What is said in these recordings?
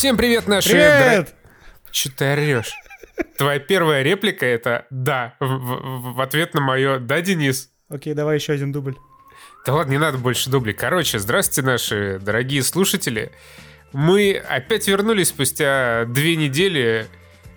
Всем привет, наши... Привет! дра- Чё ты орешь? Твоя первая реплика это «да» в, в- в ответ на мое «да, Денис». Окей, давай еще один дубль. Да ладно, не надо больше дублей. Короче, здравствуйте, наши дорогие слушатели. Мы опять вернулись спустя две недели.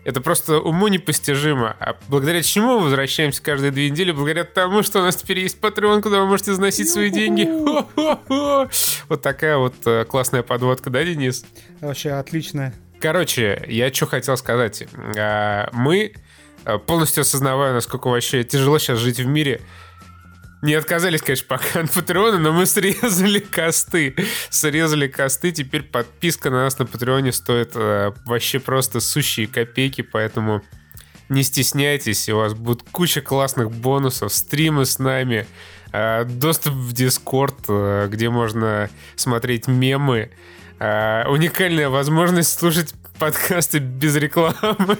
Это просто уму непостижимо. А благодаря чему мы возвращаемся каждые две недели? Благодаря тому, что у нас теперь есть Patreon, куда вы можете заносить свои деньги. Хо-хо-хо. Вот такая вот э, классная подводка, да, Денис? Вообще отлично. Короче, я что хотел сказать. А, Мы, а, полностью осознавая, насколько вообще тяжело сейчас жить в мире, не отказались, конечно, пока от Патреона, но мы срезали косты. Срезали косты. Теперь подписка на нас на Патреоне стоит э, вообще просто сущие копейки, поэтому не стесняйтесь, у вас будет куча классных бонусов, стримы с нами, э, доступ в Дискорд, э, где можно смотреть мемы, э, уникальная возможность слушать подкасты без рекламы.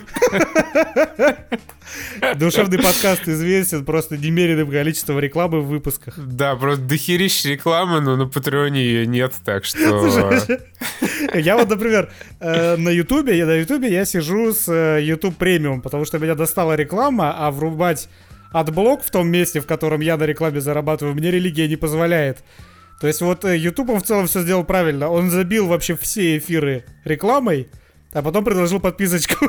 Душевный подкаст известен просто немеренным количеством рекламы в выпусках. Да, просто дохерища рекламы, но на Патреоне ее нет, так что... Я вот, например, э, на Ютубе, я на Ютубе я сижу с э, YouTube премиум, потому что меня достала реклама, а врубать AdBlock в том месте, в котором я на рекламе зарабатываю, мне религия не позволяет. То есть вот э, YouTube он в целом все сделал правильно. Он забил вообще все эфиры рекламой, а потом предложил подписочку.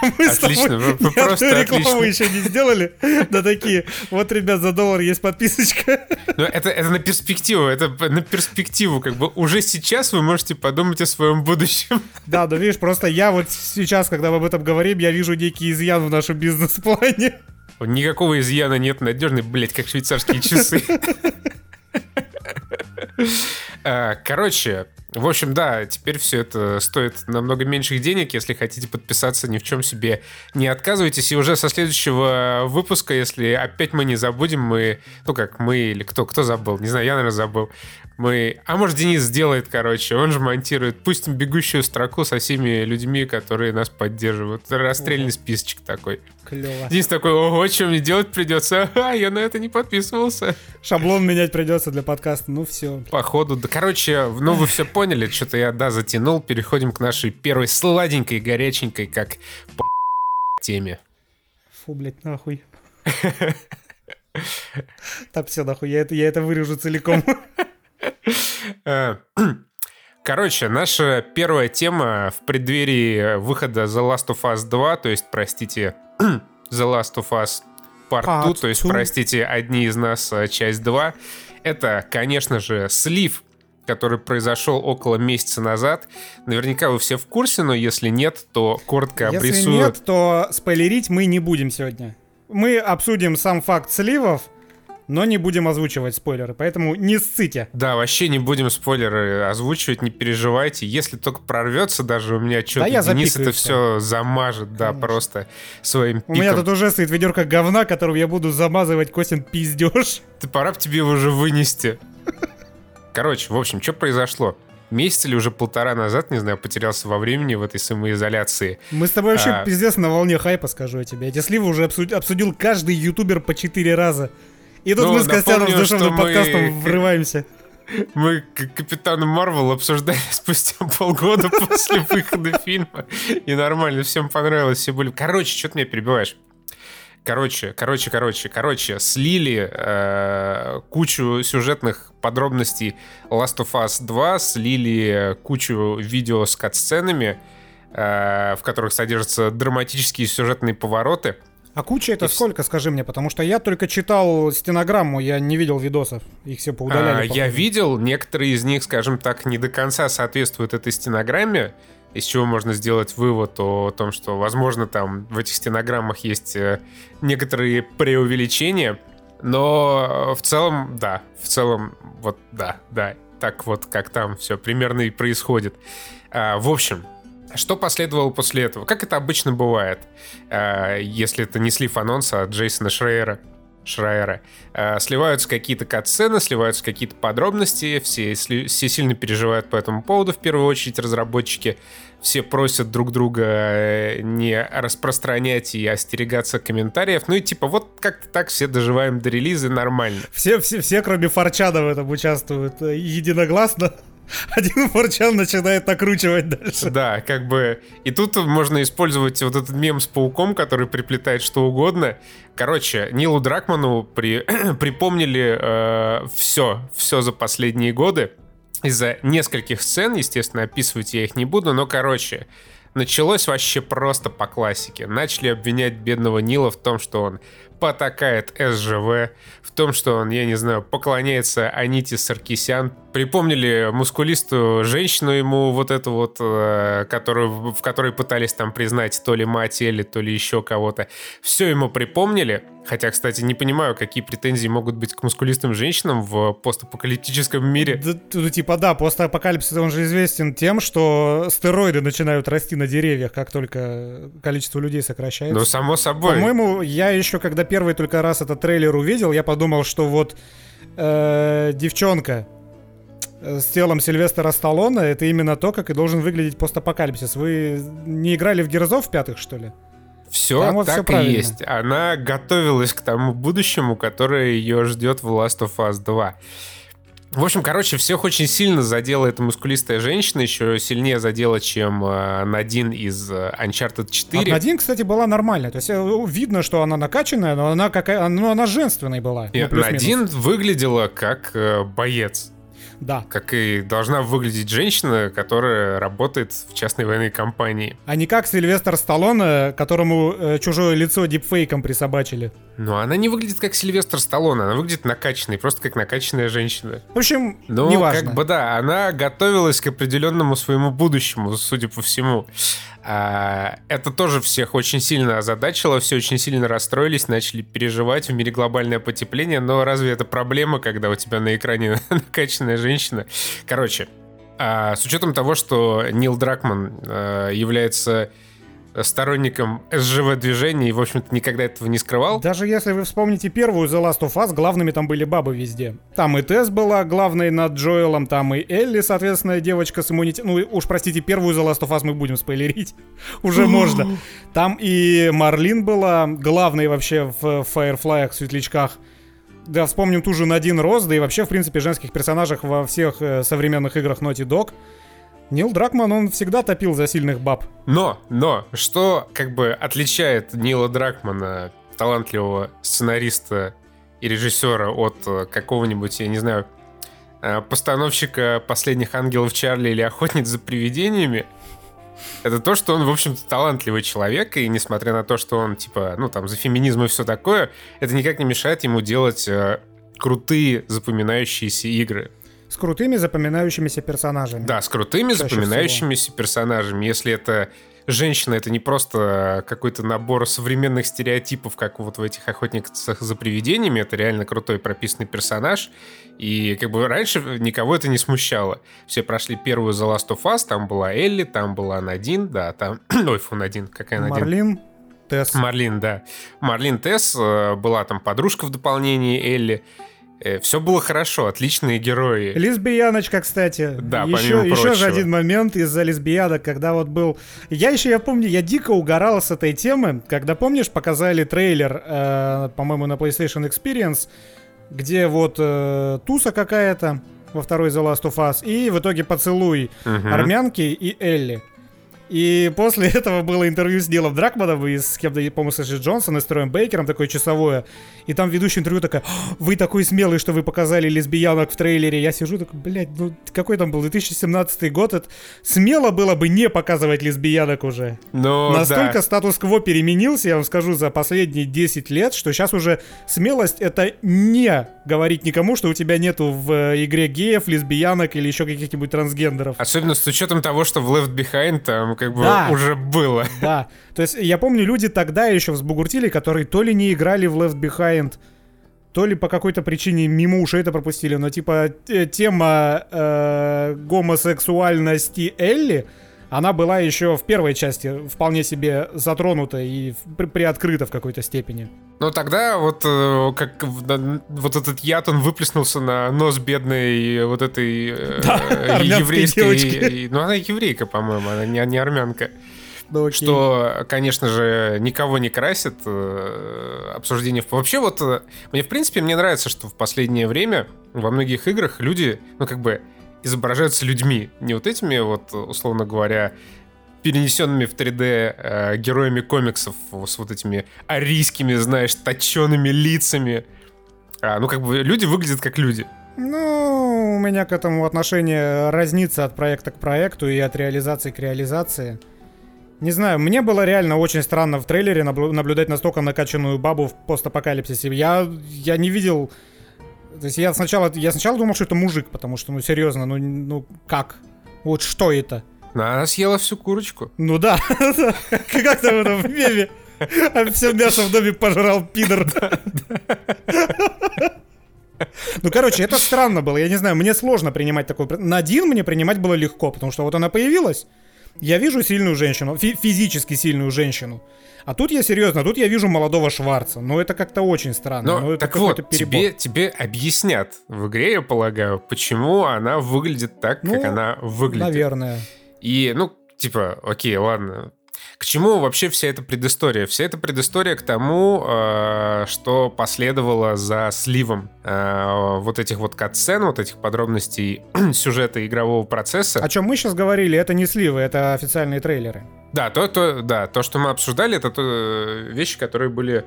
А Мы с тобой Отлично, ни одной просто рекламу отлично. еще не сделали. Да такие, вот, ребят, за доллар есть подписочка. Но это, это на перспективу, это на перспективу, как бы уже сейчас вы можете подумать о своем будущем. Да, да видишь, просто я вот сейчас, когда мы об этом говорим, я вижу некий изъян в нашем бизнес-плане. Никакого изъяна нет, надежный, блять, как швейцарские часы. А, Короче, в общем, да, теперь все это стоит намного меньших денег. Если хотите подписаться, ни в чем себе не отказывайтесь. И уже со следующего выпуска, если опять мы не забудем, мы... Ну как, мы или кто? Кто забыл? Не знаю, я, наверное, забыл. Мы... А может, Денис сделает, короче. Он же монтирует. Пустим бегущую строку со всеми людьми, которые нас поддерживают. Расстрельный списочек такой. Клево. Денис такой, ого, что мне делать придется? А, я на это не подписывался. Шаблон менять придется для подкаста. Ну все. Походу, да, короче, ну вы все поняли, что-то я, да, затянул. Переходим к нашей первой сладенькой, горяченькой, как по теме. Фу, блядь, нахуй. Так, все, нахуй, я это, я это вырежу целиком. Э, Короче, наша первая тема в преддверии выхода The Last of Us 2, то есть, простите, The Last of Us Part 2, Part то есть, простите, одни из нас э, часть 2, это, конечно же, слив который произошел около месяца назад. Наверняка вы все в курсе, но если нет, то коротко Если обрисую. нет, то спойлерить мы не будем сегодня. Мы обсудим сам факт сливов, но не будем озвучивать спойлеры, поэтому не ссыте. Да, вообще не будем спойлеры озвучивать, не переживайте. Если только прорвется, даже у меня что-то я Денис это все замажет, да, Конечно. просто своим У меня пиком. тут уже стоит ведерко говна, которым я буду замазывать Костин пиздеж. Ты пора б тебе его уже вынести. Короче, в общем, что произошло? Месяц или уже полтора назад, не знаю, потерялся во времени в этой самоизоляции. Мы с тобой вообще А. пиздец на волне хайпа, скажу я тебе. Эти сливы уже обсуд- обсудил каждый ютубер по четыре раза. И тут Ну, мы с Костяном с душевным что мы- подкастом врываемся. Мы Капитана Марвел обсуждали спустя полгода после выхода фильма. И нормально, всем понравилось, все были... Короче, что ты меня перебиваешь? Короче, короче, короче, короче, слили э, кучу сюжетных подробностей Last of Us 2, слили кучу видео с кат-сценами, э, в которых содержатся драматические сюжетные повороты. А куча это И сколько, скажи мне, потому что я только читал стенограмму, я не видел видосов. Их все А, поудаляли. я видел, некоторые из них, скажем так, не до конца соответствуют этой стенограмме, из чего можно сделать вывод о том, что, возможно, там в этих стенограммах есть э, некоторые преувеличения, но э, в целом, да, в целом, вот, да, да, так вот, как там все примерно и происходит. А, в общем, что последовало после этого? Как это обычно бывает, а, если это не слив анонса от Джейсона Шрейера? Шрайера. Э, Сливаются какие-то катсцены, сливаются какие-то подробности, все, все сильно переживают по этому поводу, в первую очередь разработчики. Все просят друг друга э, не распространять и остерегаться комментариев. Ну и типа вот как-то так все доживаем до релиза нормально. Все, все, все, кроме Форчана в этом участвуют э, единогласно. один форчан начинает накручивать дальше. Да, как бы... И тут можно использовать вот этот мем с пауком, который приплетает что угодно. Короче, Нилу Дракману при... припомнили э, все, все за последние годы. Из-за нескольких сцен, естественно, описывать я их не буду, но, короче, началось вообще просто по классике. Начали обвинять бедного Нила в том, что он потакает СЖВ, в том, что он, я не знаю, поклоняется Аните Саркисян. Припомнили мускулистую женщину ему вот эту вот, э, которую, в которой пытались там признать то ли мать или то ли еще кого-то. Все ему припомнили, Хотя, кстати, не понимаю, какие претензии могут быть к мускулистым женщинам в постапокалиптическом мире. Да, ну, типа, да, постапокалипсис, он же известен тем, что стероиды начинают расти на деревьях, как только количество людей сокращается. Ну, само собой. По-моему, я еще, когда первый только раз этот трейлер увидел, я подумал, что вот э, девчонка э, с телом Сильвестра Сталлоне, это именно то, как и должен выглядеть постапокалипсис. Вы не играли в Герзов в пятых, что ли? Все Там так все и есть. Она готовилась к тому будущему, которое ее ждет в Last of Us 2. В общем, короче, всех очень сильно задела эта мускулистая женщина, еще сильнее задела, чем э, Надин из э, Uncharted 4. А Надин, кстати, была нормальная. То есть э, видно, что она накачанная, но она какая, ну, она женственной была. Нет, ну, Надин выглядела как э, боец. Да. Как и должна выглядеть женщина, которая работает в частной военной компании. А не как Сильвестр Сталлоне, которому э, чужое лицо дипфейком присобачили. Но она не выглядит как Сильвестр Сталлоне, она выглядит накачанной, просто как накачанная женщина. В общем, ну, неважно. как бы да, она готовилась к определенному своему будущему, судя по всему. А, это тоже всех очень сильно озадачило, все очень сильно расстроились, начали переживать в мире глобальное потепление, но разве это проблема, когда у тебя на экране накачанная женщина? Короче, а, с учетом того, что Нил Дракман а, является сторонником СЖВ-движения и, в общем-то, никогда этого не скрывал. Даже если вы вспомните первую The Last of Us, главными там были бабы везде. Там и Тесс была главной над Джоэлом, там и Элли, соответственно, девочка с иммунитетом. Ну, уж простите, первую The Last of Us мы будем спойлерить. Уже можно. Там и Марлин была главной вообще в Firefly, в светлячках. Да, вспомним ту же Надин Роз, да и вообще, в принципе, женских персонажах во всех э, современных играх Naughty Dog. Нил Дракман, он всегда топил за сильных баб. Но, но, что как бы отличает Нила Дракмана, талантливого сценариста и режиссера от э, какого-нибудь, я не знаю, э, постановщика «Последних ангелов Чарли» или «Охотниц за привидениями», это то, что он, в общем-то, талантливый человек, и несмотря на то, что он, типа, ну, там, за феминизм и все такое, это никак не мешает ему делать э, крутые запоминающиеся игры. С крутыми запоминающимися персонажами. Да, с крутыми Чаще запоминающимися всего. персонажами. Если это женщина, это не просто какой-то набор современных стереотипов, как вот в этих охотниках за привидениями, это реально крутой прописанный персонаж. И как бы раньше никого это не смущало. Все прошли первую The Last of Us, там была Элли, там была Надин, да, там... Ой, фу, Надин, какая Надин? Марлин. Тесс. Марлин, да. Марлин Тесс, э, была там подружка в дополнении Элли. Э, Все было хорошо, отличные герои. Лесбияночка, кстати. Да, еще, еще же один момент из-за лесбиянок, когда вот был... Я еще, я помню, я дико угорал с этой темы, когда, помнишь, показали трейлер, э, по-моему, на PlayStation Experience, где вот э, туса какая-то во второй The Last of Us, и в итоге поцелуй угу. армянки и Элли. И после этого было интервью с Нилом Дракманом и с кем-то, по-моему, с Эшли Джонсон и с Троем Бейкером, такое часовое. И там ведущий интервью такая, вы такой смелый, что вы показали лесбиянок в трейлере. Я сижу такой, блядь, ну какой там был 2017 год? Это смело было бы не показывать лесбиянок уже. Но, Настолько да. статус-кво переменился, я вам скажу, за последние 10 лет, что сейчас уже смелость это не говорить никому, что у тебя нету в э, игре геев, лесбиянок или еще каких-нибудь трансгендеров. Особенно с учетом того, что в Left Behind там как бы да. уже было. Да. То есть я помню, люди тогда еще взбугуртили, которые то ли не играли в Left Behind, то ли по какой-то причине мимо ушей это пропустили, но типа тема э, гомосексуальности Элли, она была еще в первой части вполне себе затронута и при приоткрыта в какой-то степени. Ну тогда вот э, как вот этот яд он выплеснулся на нос бедной вот этой э, да, еврейской, девочки. ну она еврейка, по-моему, она не, не армянка. Ну, что, конечно же, никого не красит э, обсуждение. Вообще вот мне в принципе мне нравится, что в последнее время во многих играх люди, ну как бы изображаются людьми. Не вот этими вот, условно говоря, перенесенными в 3D э, героями комиксов с вот этими арийскими, знаешь, точеными лицами. А, ну, как бы люди выглядят как люди. Ну, у меня к этому отношение разнится от проекта к проекту и от реализации к реализации. Не знаю, мне было реально очень странно в трейлере наблюдать настолько накачанную бабу в постапокалипсисе. Я, я не видел... То есть я сначала, я сначала думал, что это мужик, потому что, ну, серьезно, ну, ну как? Вот что это? Ну, она съела всю курочку. Ну да, как там это в меме? А все мясо в доме пожрал пидор. Ну, короче, это странно было. Я не знаю, мне сложно принимать такой... На один мне принимать было легко, потому что вот она появилась, я вижу сильную женщину, фи- физически сильную женщину. А тут я серьезно, тут я вижу молодого Шварца. Но это как-то очень странно. Но, но так вот, тебе, тебе объяснят в игре, я полагаю, почему она выглядит так, ну, как она выглядит. Наверное. И, ну, типа, окей, ладно, к чему вообще вся эта предыстория? Вся эта предыстория к тому, э, что последовало за сливом э, вот этих вот катсцен, вот этих подробностей сюжета игрового процесса. О чем мы сейчас говорили, это не сливы, это официальные трейлеры. Да, то, то, да, то, что мы обсуждали, это то, э, вещи, которые были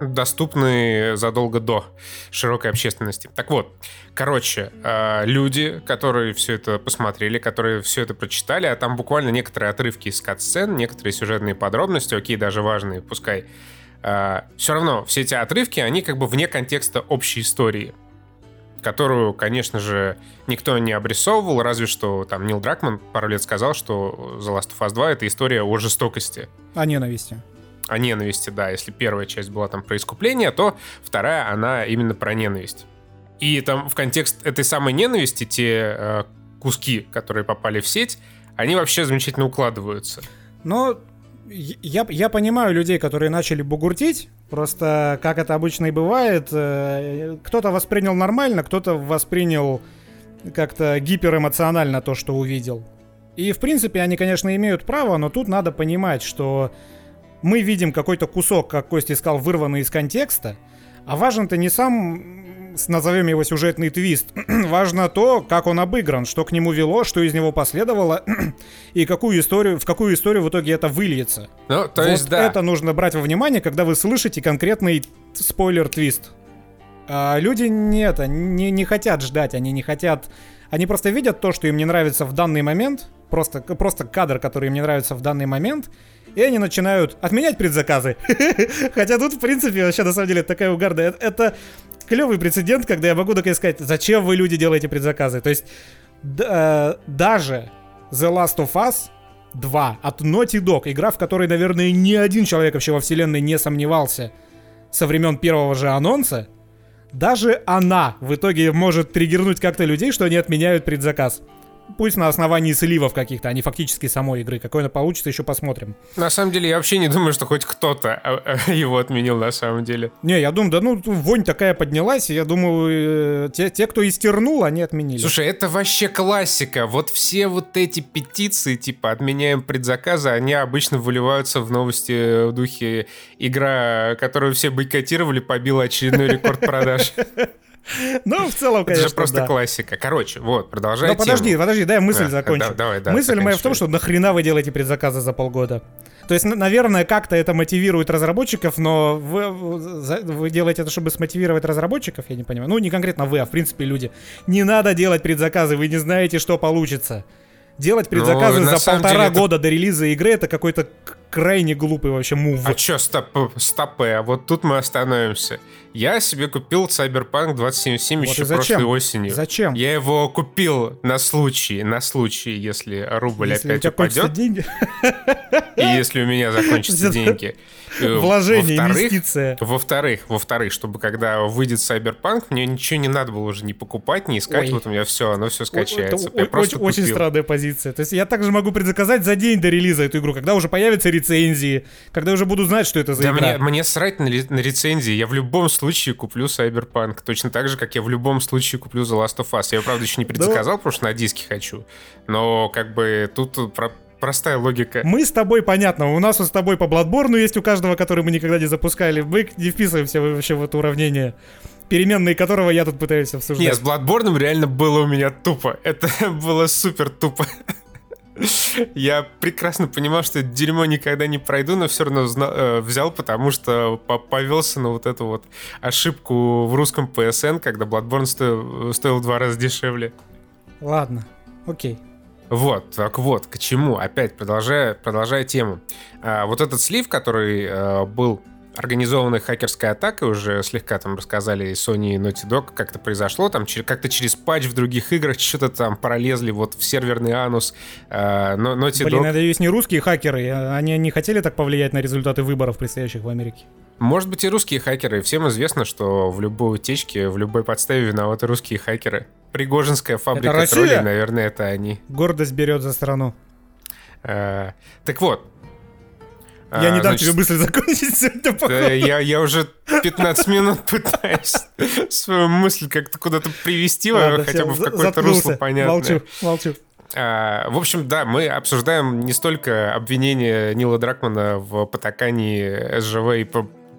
доступны задолго до широкой общественности. Так вот, короче, э, люди, которые все это посмотрели, которые все это прочитали, а там буквально некоторые отрывки из кат-сцен, некоторые сюжетные подробности, окей, даже важные, пускай, э, все равно все эти отрывки, они как бы вне контекста общей истории которую, конечно же, никто не обрисовывал, разве что там Нил Дракман пару лет сказал, что The Last of Us 2 — это история о жестокости. О ненависти о ненависти, да. Если первая часть была там про искупление, то вторая, она именно про ненависть. И там в контекст этой самой ненависти те э, куски, которые попали в сеть, они вообще замечательно укладываются. Но я, я понимаю людей, которые начали бугуртить, просто как это обычно и бывает, э, кто-то воспринял нормально, кто-то воспринял как-то гиперэмоционально то, что увидел. И, в принципе, они, конечно, имеют право, но тут надо понимать, что мы видим какой-то кусок, как Костя искал, вырванный из контекста, а важен-то не сам, назовем его сюжетный твист, важно то, как он обыгран, что к нему вело, что из него последовало, и какую историю, в какую историю в итоге это выльется. Ну, то вот есть, да. это нужно брать во внимание, когда вы слышите конкретный спойлер-твист. А люди не это, не, не хотят ждать, они не хотят... Они просто видят то, что им не нравится в данный момент, просто, просто кадр, который им не нравится в данный момент, и они начинают отменять предзаказы. Хотя тут, в принципе, вообще на самом деле такая угарная. Это клевый прецедент, когда я могу такая сказать, зачем вы, люди, делаете предзаказы. То есть э, даже The Last of Us 2 от Naughty Dog, игра, в которой, наверное, ни один человек вообще во вселенной не сомневался со времен первого же анонса, даже она в итоге может триггернуть как-то людей, что они отменяют предзаказ пусть на основании сливов каких-то, а не фактически самой игры. Какой она получится, еще посмотрим. На самом деле, я вообще не думаю, что хоть кто-то а, а, его отменил на самом деле. Не, я думаю, да ну, вонь такая поднялась, и я думаю, э, те, те, кто истернул, они отменили. Слушай, это вообще классика. Вот все вот эти петиции, типа, отменяем предзаказы, они обычно выливаются в новости в духе игра, которую все бойкотировали, побила очередной рекорд продаж. Ну, в целом, конечно, Это же просто да. классика. Короче, вот, продолжай Ну, подожди, тему. подожди, дай мысль да, закончу. Да, давай, да, мысль моя в том, что нахрена вы делаете предзаказы за полгода? То есть, наверное, как-то это мотивирует разработчиков, но вы, вы делаете это, чтобы смотивировать разработчиков, я не понимаю. Ну, не конкретно вы, а в принципе люди. Не надо делать предзаказы, вы не знаете, что получится. Делать предзаказы ну, за полтора года это... до релиза игры это какой-то крайне глупый вообще мув. А чё, стоп, стопы, а вот тут мы остановимся. Я себе купил Cyberpunk 2077 вот еще прошлой осенью. Зачем? Я его купил на случай, на случай, если рубль если опять упадет. деньги. И если у меня закончатся деньги. Э, Вложение, инвестиция. Во-вторых, во-вторых, чтобы когда выйдет Cyberpunk, мне ничего не надо было уже не покупать, не искать, Ой. вот у меня все, оно все скачается. Это, я очень, очень странная позиция. То есть я также могу предзаказать за день до релиза эту игру, когда уже появятся рецензии, когда уже буду знать, что это за да игра. Мне, мне срать на, на рецензии. Я в любом случае куплю Cyberpunk. Точно так же, как я в любом случае куплю The Last of Us. Я, правда, еще не предзаказал, да. потому что на диске хочу. Но как бы тут про простая логика. Мы с тобой, понятно, у нас вот с тобой по Bloodborne есть у каждого, который мы никогда не запускали. Мы не вписываемся вообще в это уравнение. переменные которого я тут пытаюсь обсуждать. Нет, с Bloodborne реально было у меня тупо. Это было супер тупо. Я прекрасно понимал, что это дерьмо никогда не пройду, но все равно э, взял, потому что повелся на вот эту вот ошибку в русском PSN, когда Bloodborne стоил, стоил в два раза дешевле. Ладно, окей. Вот, так вот, к чему? Опять продолжая, продолжая тему. А, вот этот слив, который а, был организованной хакерской атакой, уже слегка там рассказали Sony и Naughty Dog, как это произошло, там как-то через патч в других играх что-то там пролезли вот в серверный анус. Э, но Naughty Блин, Dog... есть не русские хакеры, а они не хотели так повлиять на результаты выборов, предстоящих в Америке? Может быть и русские хакеры. Всем известно, что в любой утечке, в любой подставе виноваты русские хакеры. Пригожинская фабрика троллей, наверное, это они. Гордость берет за страну. А, так вот, я а, не дам значит, тебе мысль закончить сегодня, походу. Я, я уже 15 минут пытаюсь свою мысль как-то куда-то привести, Ладно, хотя бы в какое-то русло понятное. Молчу, молчу. А, в общем, да, мы обсуждаем не столько обвинения Нила Дракмана в потакании СЖВ и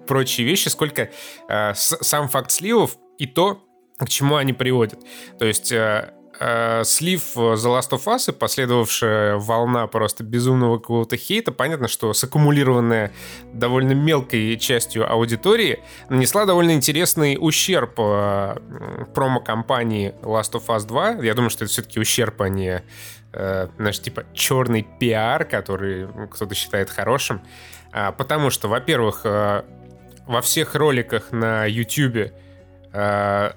прочие вещи, сколько а, сам факт сливов и то, к чему они приводят. То есть а, э, слив The Last of Us и последовавшая волна просто безумного какого-то хейта, понятно, что саккумулированная довольно мелкой частью аудитории нанесла довольно интересный ущерб э, промо-компании Last of Us 2. Я думаю, что это все-таки ущерб, а не э, знаешь, типа черный пиар, который кто-то считает хорошим. А, потому что, во-первых, э, во всех роликах на YouTube э,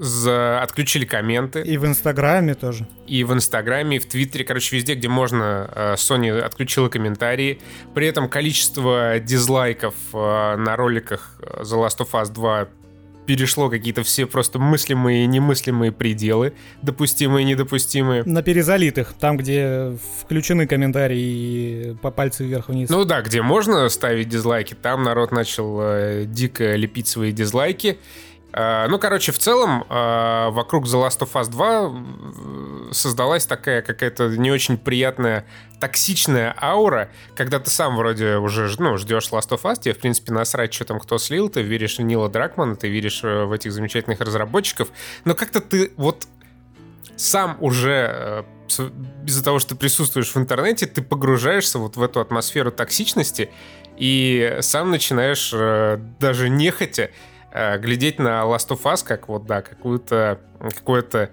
за... отключили комменты. И в Инстаграме тоже. И в Инстаграме, и в Твиттере, короче, везде, где можно, э, Sony отключила комментарии. При этом количество дизлайков э, на роликах э, The Last of Us 2 перешло какие-то все просто мыслимые и немыслимые пределы, допустимые и недопустимые. На перезалитых, там, где включены комментарии по пальцу вверх-вниз. Ну да, где можно ставить дизлайки, там народ начал э, дико лепить свои дизлайки. Э, ну, короче, в целом, э, вокруг The Last of Us 2 создалась такая какая-то не очень приятная токсичная аура, когда ты сам вроде уже ну, ждешь Last of Us, тебе, в принципе, насрать, что там кто слил, ты веришь в Нила Дракмана, ты веришь э, в этих замечательных разработчиков, но как-то ты вот сам уже из-за того, что присутствуешь в интернете, ты погружаешься вот в эту атмосферу токсичности и сам начинаешь даже нехотя э, глядеть на Last of Us как вот, да, какую-то, какое-то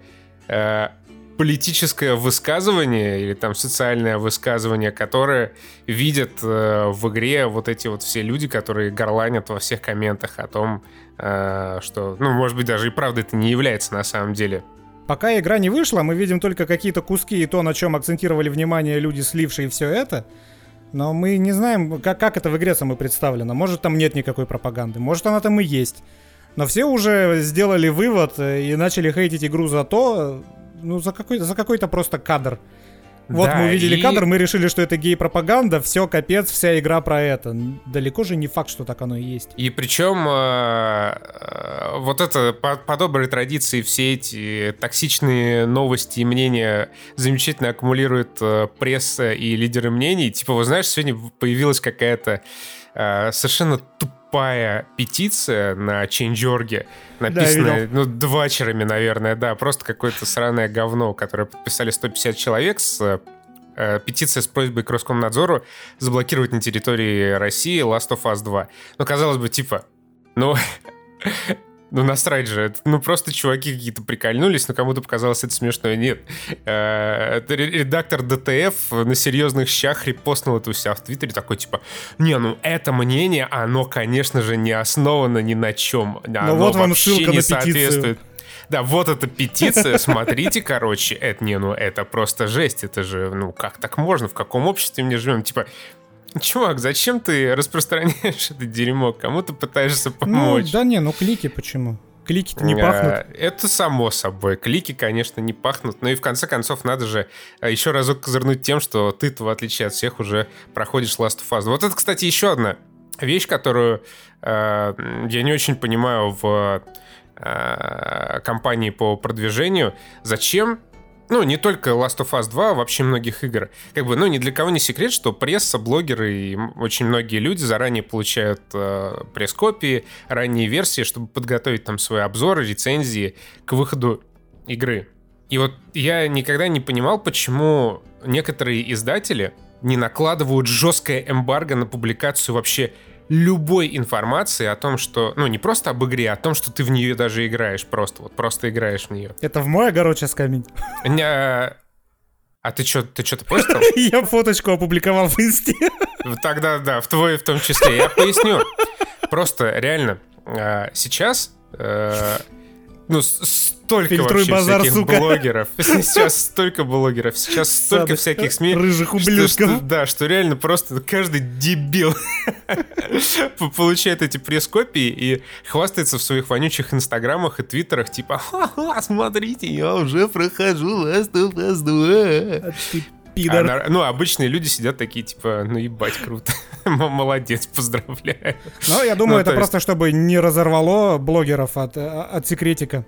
э, политическое высказывание или там социальное высказывание, которое видят э, в игре вот эти вот все люди, которые горланят во всех комментах о том, э, что, ну, может быть, даже и правда это не является на самом деле. Пока игра не вышла, мы видим только какие-то куски и то, на чем акцентировали внимание люди, слившие все это. Но мы не знаем, как, как это в игре самой представлено. Может, там нет никакой пропаганды, может, она там и есть. Но все уже сделали вывод и начали хейтить игру за то, ну, за какой-то, за какой-то просто кадр. Вот да, мы увидели и... кадр, мы решили, что это гей-пропаганда, все, капец, вся игра про это. Далеко же не факт, что так оно и есть. И причем э, э, вот это по, по доброй традиции все эти токсичные новости и мнения замечательно аккумулирует э, пресса и лидеры мнений. Типа, вы знаешь, сегодня появилась какая-то э, совершенно тупая петиция на Change.org, написанная, да, ну, двачерами, наверное, да, просто какое-то сраное говно, которое подписали 150 человек с э, петиция с просьбой к Роскомнадзору заблокировать на территории России Last of Us 2. Ну, казалось бы, типа, ну, Ну, насрать же. Это, ну, просто чуваки какие-то прикольнулись, но кому-то показалось это смешно. Нет. Э, редактор ДТФ на серьезных щах репостнул это у себя в Твиттере, такой, типа, не, ну, это мнение, оно, конечно же, не основано ни на чем. Ну, оно вот вам ссылка не соответствует. Да, вот эта петиция, смотрите, короче, это не, ну, это просто жесть, это же, ну, как так можно, в каком обществе мы живем? Типа, Чувак, зачем ты распространяешь это дерьмо? Кому ты пытаешься ну, помочь? Ну, да не, ну клики почему? Клики-то не пахнут. Это само собой. Клики, конечно, не пахнут. Но и в конце концов надо же а, еще разок козырнуть тем, что ты, в отличие от всех, уже проходишь Last of Us. Вот это, кстати, еще одна вещь, которую э, я не очень понимаю в э, компании по продвижению. Зачем ну, не только Last of Us 2, а вообще многих игр. Как бы, ну, ни для кого не секрет, что пресса, блогеры и очень многие люди заранее получают э, пресс-копии, ранние версии, чтобы подготовить там свои обзоры, рецензии к выходу игры. И вот я никогда не понимал, почему некоторые издатели не накладывают жесткое эмбарго на публикацию вообще любой информации о том, что, ну, не просто об игре, а о том, что ты в нее даже играешь просто, вот просто играешь в нее. Это в мой огород сейчас камень. А ты что, ты что-то постил? Я фоточку опубликовал в инсте. Тогда, да, в твой в том числе. Я поясню. Просто, реально, а, сейчас э, ну, столько Фильтруй вообще базар, всяких сука. блогеров. Сейчас столько блогеров, сейчас столько Сады. всяких СМИ. Рыжих ублюдков. Что, что, да, что реально просто каждый дебил получает эти пресс-копии и хвастается в своих вонючих инстаграмах и твиттерах, типа, смотрите, я уже прохожу Last of Us 2. А ты пидор. А, ну, обычные люди сидят такие, типа, ну ебать, круто. Молодец, поздравляю. Ну, я думаю, ну, это есть... просто чтобы не разорвало блогеров от, от секретика.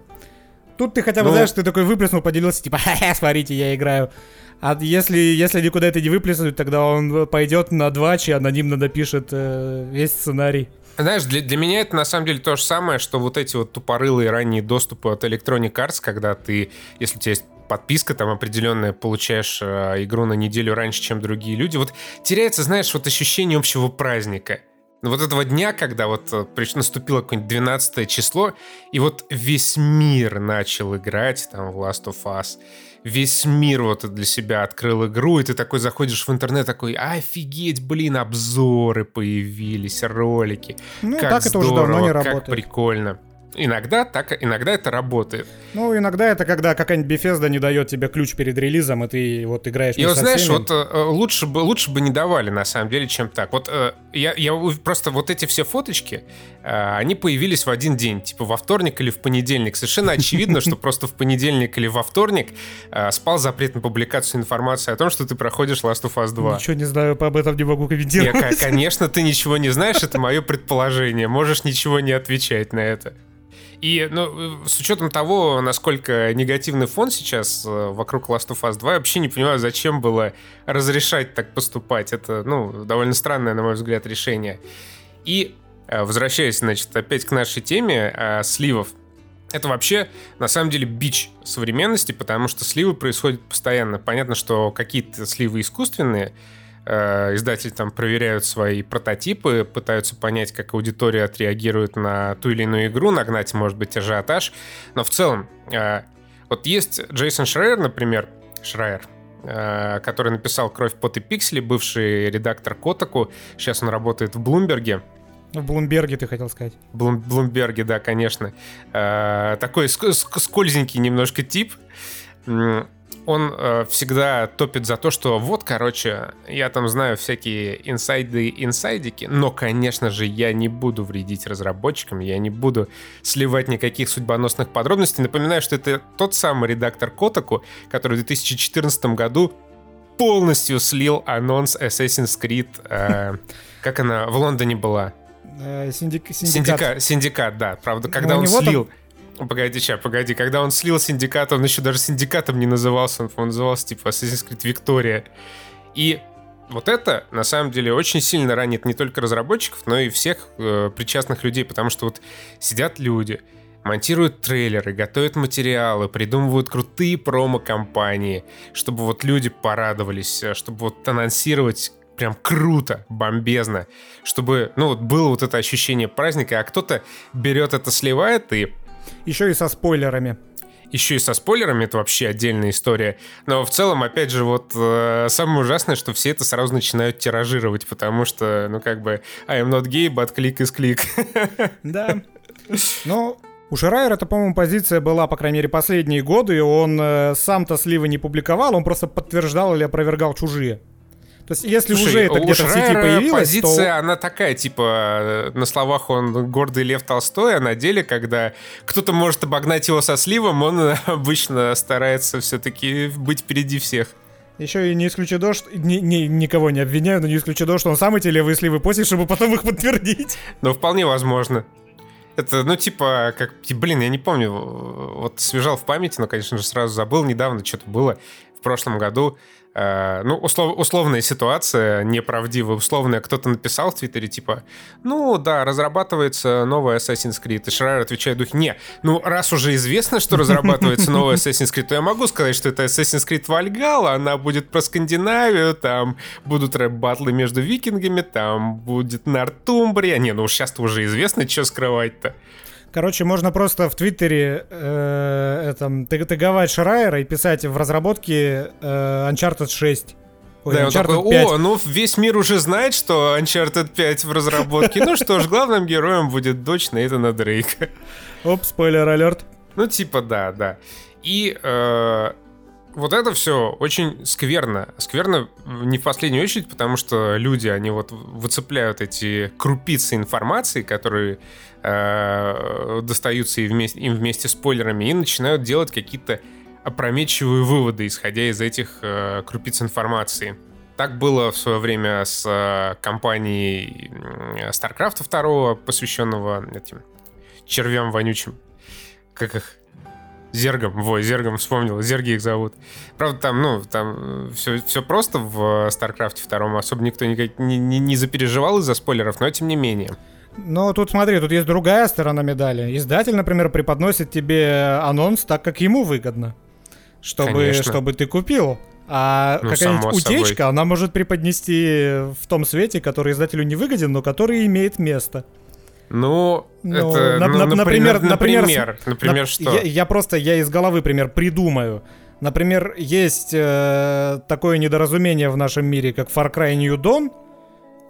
Тут ты хотя бы, ну... знаешь, ты такой выплеснул, поделился, типа, ха-ха, смотрите, я играю. А если, если никуда это не выплеснуть, тогда он пойдет на двач и анонимно напишет э, весь сценарий. Знаешь, для, для меня это на самом деле то же самое, что вот эти вот тупорылые ранние доступы от Electronic Arts, когда ты, если у тебя есть подписка там определенная, получаешь э, игру на неделю раньше, чем другие люди. Вот теряется, знаешь, вот ощущение общего праздника. Вот этого дня, когда вот э, наступило какое-нибудь 12 число, и вот весь мир начал играть там в Last of Us. Весь мир вот для себя открыл игру, и ты такой заходишь в интернет, такой, офигеть, блин, обзоры появились, ролики. Ну, как так здорово, это уже давно не работает. Как прикольно. Иногда так, иногда это работает. Ну, иногда это когда какая-нибудь Bethesda не дает тебе ключ перед релизом, и ты вот играешь И вот знаешь, всеми. вот э, лучше бы, лучше бы не давали, на самом деле, чем так. Вот э, я, я просто вот эти все фоточки, э, они появились в один день, типа во вторник или в понедельник. Совершенно очевидно, что просто в понедельник или во вторник спал запрет на публикацию информации о том, что ты проходишь Last of Us 2. Ничего не знаю, об этом не могу комментировать. Конечно, ты ничего не знаешь, это мое предположение. Можешь ничего не отвечать на это. И ну, с учетом того, насколько негативный фон сейчас э, вокруг Last of Us 2, я вообще не понимаю, зачем было разрешать так поступать. Это, ну, довольно странное, на мой взгляд, решение. И э, возвращаясь, значит, опять к нашей теме э, сливов. Это вообще, на самом деле, бич современности, потому что сливы происходят постоянно. Понятно, что какие-то сливы искусственные, издатели там проверяют свои прототипы, пытаются понять, как аудитория отреагирует на ту или иную игру, нагнать, может быть, ажиотаж. Но в целом, э, вот есть Джейсон Шрайер, например, Шрайер, э, который написал «Кровь, пот и пиксели», бывший редактор Котаку. Сейчас он работает в Блумберге. В Блумберге, ты хотел сказать. Блум, Блумберге, да, конечно. Такой скользенький немножко тип он э, всегда топит за то, что вот, короче, я там знаю всякие инсайды, инсайдики, но, конечно же, я не буду вредить разработчикам, я не буду сливать никаких судьбоносных подробностей. Напоминаю, что это тот самый редактор Kotaku, который в 2014 году полностью слил анонс Assassin's Creed, э, как она в Лондоне была. Э, синдик, синдикат. Синдика, синдикат, да. Правда, когда Но он слил... Там Погоди, сейчас, погоди. Когда он слил синдикат, он еще даже синдикатом не назывался, он, он назывался типа Assassin's Creed Victoria. И вот это, на самом деле, очень сильно ранит не только разработчиков, но и всех э, причастных людей, потому что вот сидят люди, монтируют трейлеры, готовят материалы, придумывают крутые промо-компании, чтобы вот люди порадовались, э, чтобы вот анонсировать прям круто, бомбезно, чтобы, ну вот было вот это ощущение праздника, а кто-то берет это, сливает и еще и со спойлерами. Еще и со спойлерами это вообще отдельная история. Но в целом, опять же, вот э, самое ужасное, что все это сразу начинают тиражировать, потому что, ну, как бы, I am not gay, but click is click. Да. Ну, у Ширайера это, по-моему, позиция была, по крайней мере, последние годы, и он э, сам-то сливы не публиковал, он просто подтверждал или опровергал чужие. То есть, если Слушай, уже это где-то в сети появилось, позиция, то... она такая, типа, на словах он гордый Лев Толстой, а на деле, когда кто-то может обогнать его со сливом, он обычно старается все-таки быть впереди всех. Еще и не исключено, что... Ни, ни, никого не обвиняю, но не исключено, что он сам эти левые сливы постит, чтобы потом их подтвердить. Ну, вполне возможно. Это, ну, типа, как, блин, я не помню, вот свежал в памяти, но, конечно же, сразу забыл, недавно что-то было в прошлом году. Э, ну, услов, условная ситуация, неправдивая, условная. Кто-то написал в Твиттере, типа, ну, да, разрабатывается новый Assassin's Creed. И Шрайер отвечает дух, не, ну, раз уже известно, что разрабатывается новый Assassin's Creed, то я могу сказать, что это Assassin's Creed Valhalla, она будет про Скандинавию, там будут рэп-батлы между викингами, там будет Нортумбрия. Не, ну, сейчас-то уже известно, что скрывать-то. Короче, можно просто в Твиттере э, этом, таговать Шрайера и писать в разработке э, Uncharted 6. Ой, да, Uncharted он такой, 5. о, ну весь мир уже знает, что Uncharted 5 в разработке. Ну что ж, главным героем будет дочь Нейтана Дрейка. Оп, спойлер алерт. Ну типа да, да. И э, вот это все очень скверно. Скверно не в последнюю очередь, потому что люди, они вот выцепляют эти крупицы информации, которые э, достаются и вместе, им вместе с спойлерами, и начинают делать какие-то опрометчивые выводы, исходя из этих э, крупиц информации. Так было в свое время с э, компанией StarCraft 2, посвященного этим червям вонючим. Как их? Зергом, во, Зергом вспомнил, Зерги их зовут. Правда, там, ну, там все, все просто в StarCraft 2, особо никто не, не, не запереживал из-за спойлеров, но тем не менее. Но тут смотри, тут есть другая сторона медали. Издатель, например, преподносит тебе анонс так, как ему выгодно. Чтобы, чтобы ты купил. А ну, какая-нибудь утечка, собой. она может преподнести в том свете, который издателю не выгоден, но который имеет место. Ну, ну это, на, ну, на, например, например, например, например, что? Я, я просто, я из головы пример придумаю. Например, есть э, такое недоразумение в нашем мире, как Far Cry New Dawn,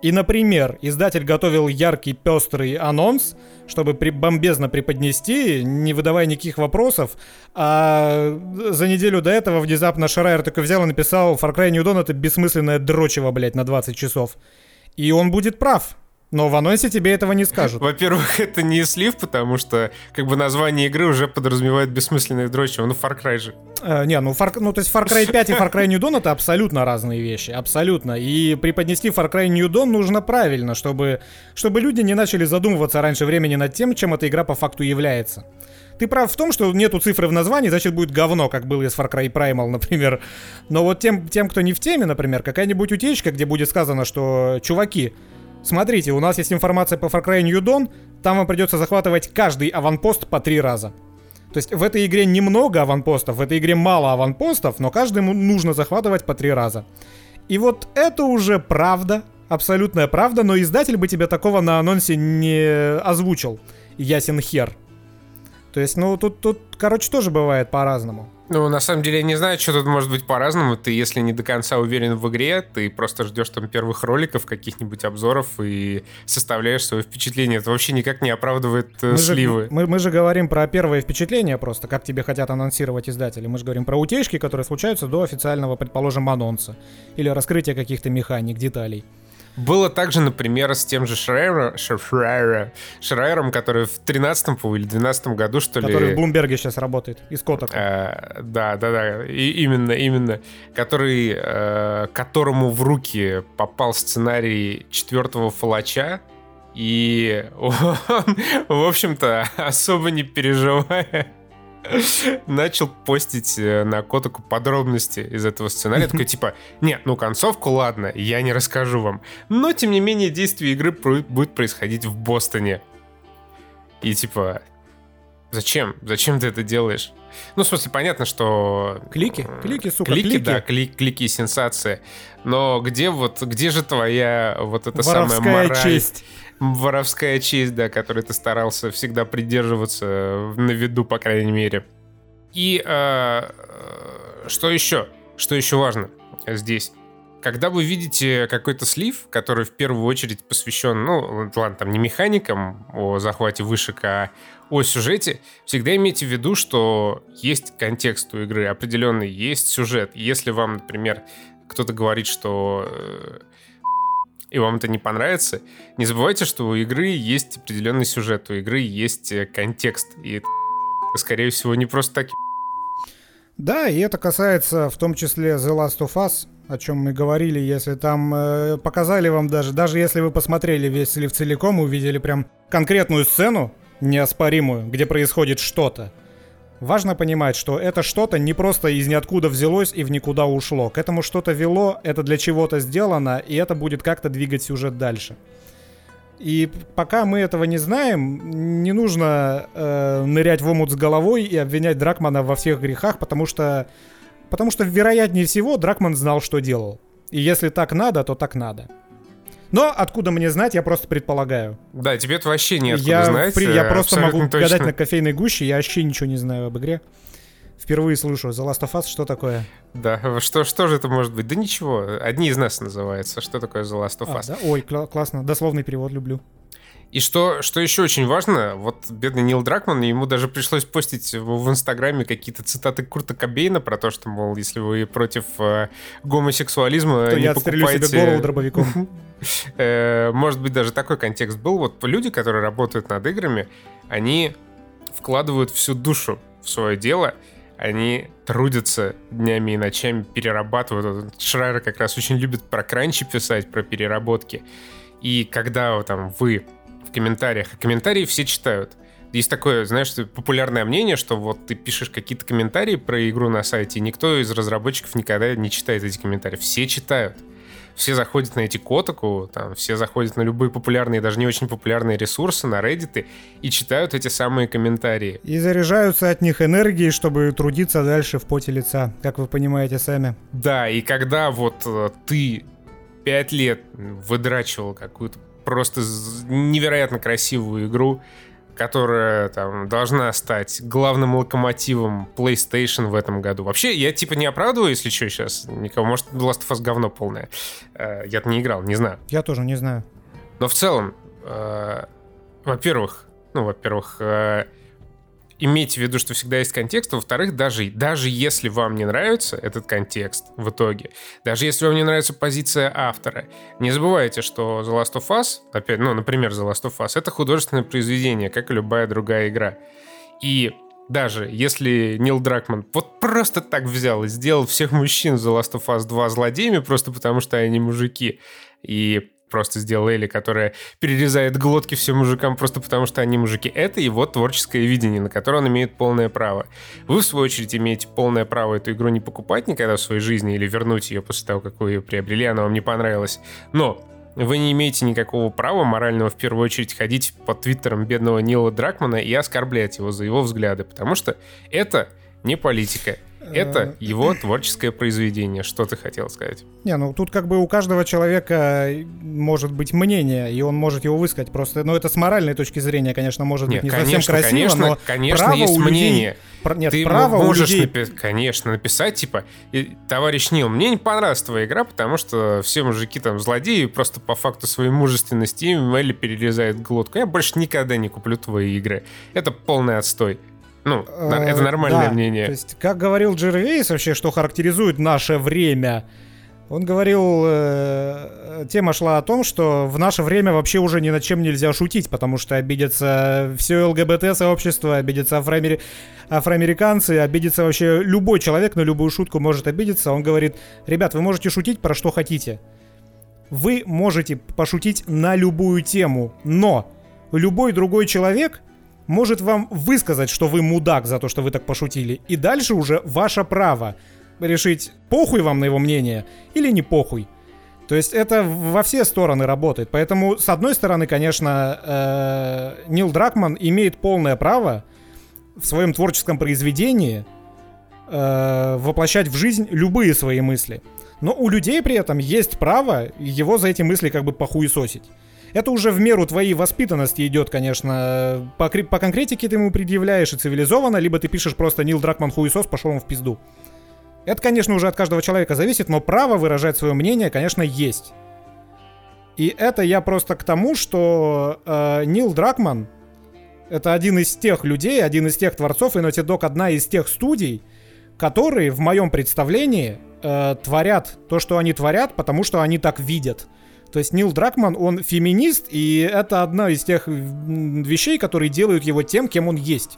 и, например, издатель готовил яркий, пестрый анонс, чтобы при бомбезно преподнести, не выдавая никаких вопросов, а за неделю до этого внезапно Шрайер такой взял и написал Far Cry New Dawn это бессмысленное дрочево, блядь, на 20 часов. И он будет прав. Но в анонсе тебе этого не скажут. Во-первых, это не слив, потому что как бы название игры уже подразумевает бессмысленное дрочево. Ну, Far Cry же. Э, не, ну, Far, ну, то есть Far Cry 5 и Far Cry New Dawn это абсолютно разные вещи. Абсолютно. И преподнести Far Cry New Dawn нужно правильно, чтобы, чтобы люди не начали задумываться раньше времени над тем, чем эта игра по факту является. Ты прав в том, что нету цифры в названии, значит будет говно, как было из Far Cry Primal, например. Но вот тем, тем, кто не в теме, например, какая-нибудь утечка, где будет сказано, что чуваки, Смотрите, у нас есть информация по Far Cry New Dawn, там вам придется захватывать каждый аванпост по три раза. То есть в этой игре немного аванпостов, в этой игре мало аванпостов, но каждому нужно захватывать по три раза. И вот это уже правда, абсолютная правда, но издатель бы тебе такого на анонсе не озвучил. Ясен хер. То есть, ну, тут, тут, короче, тоже бывает по-разному. Ну, на самом деле, я не знаю, что тут может быть по-разному. Ты, если не до конца уверен в игре, ты просто ждешь там первых роликов, каких-нибудь обзоров и составляешь свое впечатление. Это вообще никак не оправдывает э, мы сливы. Же, мы, мы же говорим про первое впечатление просто, как тебе хотят анонсировать издатели. Мы же говорим про утечки, которые случаются до официального, предположим, анонса. Или раскрытия каких-то механик, деталей. Было также, например, с тем же Шрайером, Шрайером, Шрайером который в 13 или 12 году, что ли... Который в Блумберге сейчас работает, из Котака. Э, да, да, да, и, именно, именно. Который, э, которому в руки попал сценарий четвертого Фалача, и он, в общем-то, особо не переживая начал постить э, на Котаку подробности из этого сценария. Такой, типа, нет, ну концовку, ладно, я не расскажу вам. Но, тем не менее, действие игры будет происходить в Бостоне. И, типа, зачем? Зачем ты это делаешь? Ну, в смысле, понятно, что... Клики? Клики, сука, клики. Клики, да, клик, клики и сенсация. Но где вот, где же твоя вот эта Воровская самая мораль? честь воровская честь, да, которой ты старался всегда придерживаться на виду, по крайней мере. И э, что еще? Что еще важно здесь? Когда вы видите какой-то слив, который в первую очередь посвящен, ну, ладно, там не механикам о захвате вышек, а о сюжете, всегда имейте в виду, что есть контекст у игры определенный, есть сюжет. Если вам, например, кто-то говорит, что э, и вам это не понравится, не забывайте, что у игры есть определенный сюжет, у игры есть э, контекст, и это, скорее всего, не просто так. Да, и это касается в том числе The Last of Us, о чем мы говорили, если там э, показали вам даже, даже если вы посмотрели весь слив целиком и увидели прям конкретную сцену, неоспоримую, где происходит что-то, важно понимать, что это что-то не просто из ниоткуда взялось и в никуда ушло. К этому что-то вело, это для чего-то сделано, и это будет как-то двигать сюжет дальше. И пока мы этого не знаем, не нужно э, нырять в омут с головой и обвинять Дракмана во всех грехах, потому что, потому что вероятнее всего Дракман знал, что делал. И если так надо, то так надо. Но откуда мне знать, я просто предполагаю. Да, тебе это вообще не я, знать. При, я просто могу точно. гадать на кофейной гуще, я вообще ничего не знаю об игре. Впервые слышу. The Last of Us, что такое? Да, что, что же это может быть? Да ничего, одни из нас называется. Что такое The Last of А, Us? да? Ой, кла- классно. Дословный перевод люблю. И что, что еще очень важно, вот бедный Нил Дракман, ему даже пришлось постить в, в Инстаграме какие-то цитаты Курта Кобейна про то, что, мол, если вы против э, гомосексуализма, То не я покупайте... себе голову дробовиком. Э, Может быть, даже такой контекст был. Вот люди, которые работают над играми, они вкладывают всю душу в свое дело, они трудятся днями и ночами, перерабатывают. Шрайер как раз очень любит про кранчи писать, про переработки. И когда там вы в комментариях, а комментарии все читают. Есть такое, знаешь, популярное мнение, что вот ты пишешь какие-то комментарии про игру на сайте, и никто из разработчиков никогда не читает эти комментарии. Все читают. Все заходят на эти Котаку, там, все заходят на любые популярные, даже не очень популярные ресурсы, на Reddit и читают эти самые комментарии. И заряжаются от них энергией, чтобы трудиться дальше в поте лица, как вы понимаете сами. Да, и когда вот э, ты пять лет выдрачивал какую-то просто невероятно красивую игру, которая там должна стать главным локомотивом PlayStation в этом году. Вообще, я типа не оправдываю, если что, сейчас никого. Может, Last of Us говно полное. Э, Я-то не играл, не знаю. Я тоже не знаю. Но в целом, э, во-первых, ну, во-первых, э, имейте в виду, что всегда есть контекст, во-вторых, даже, даже если вам не нравится этот контекст в итоге, даже если вам не нравится позиция автора, не забывайте, что The Last of Us, опять, ну, например, The Last of Us, это художественное произведение, как и любая другая игра. И даже если Нил Дракман вот просто так взял и сделал всех мужчин в The Last of Us 2 злодеями, просто потому что они мужики, и просто сделал Элли, которая перерезает глотки всем мужикам просто потому, что они мужики. Это его творческое видение, на которое он имеет полное право. Вы, в свою очередь, имеете полное право эту игру не покупать никогда в своей жизни или вернуть ее после того, как вы ее приобрели, она вам не понравилась. Но вы не имеете никакого права морального в первую очередь ходить по твиттерам бедного Нила Дракмана и оскорблять его за его взгляды, потому что это не политика. Это его творческое произведение. Что ты хотел сказать? Не, ну тут как бы у каждого человека может быть мнение, и он может его высказать. Просто, ну это с моральной точки зрения, конечно, может быть не совсем красиво, конечно, но конечно, право есть у людей- мнение. Нет, Ты право у можешь, людей... напи- конечно, написать, типа, «И, товарищ Нил, мне не понравилась твоя игра, потому что все мужики там злодеи, просто по факту своей мужественности им Элли перерезает глотку. Я больше никогда не куплю твои игры. Это полный отстой. Ну, на- это Э, нормальное да, мнение. То есть, как говорил Джервейс вообще, что характеризует наше время, он говорил, э, тема шла о том, что в наше время вообще уже ни над чем нельзя шутить, потому что обидятся все ЛГБТ-сообщество, обидятся афроамери- афроамериканцы, обидится вообще любой человек на любую шутку может обидеться. Он говорит, ребят, вы можете шутить про что хотите. Вы можете пошутить на любую тему, но любой другой человек может вам высказать, что вы мудак за то, что вы так пошутили. И дальше уже ваше право решить, похуй вам на его мнение или не похуй. То есть это во все стороны работает. Поэтому, с одной стороны, конечно, э, Нил Дракман имеет полное право в своем творческом произведении э, воплощать в жизнь любые свои мысли. Но у людей при этом есть право его за эти мысли как бы похуесосить. Это уже в меру твоей воспитанности идет, конечно. По, по конкретике ты ему предъявляешь и цивилизованно, либо ты пишешь просто Нил Дракман хуесос, пошел он в пизду. Это, конечно, уже от каждого человека зависит, но право выражать свое мнение, конечно, есть. И это я просто к тому, что э, Нил Дракман это один из тех людей, один из тех творцов, и Naughty Dog одна из тех студий, которые, в моем представлении, э, творят то, что они творят, потому что они так видят. То есть Нил Дракман, он феминист, и это одна из тех вещей, которые делают его тем, кем он есть.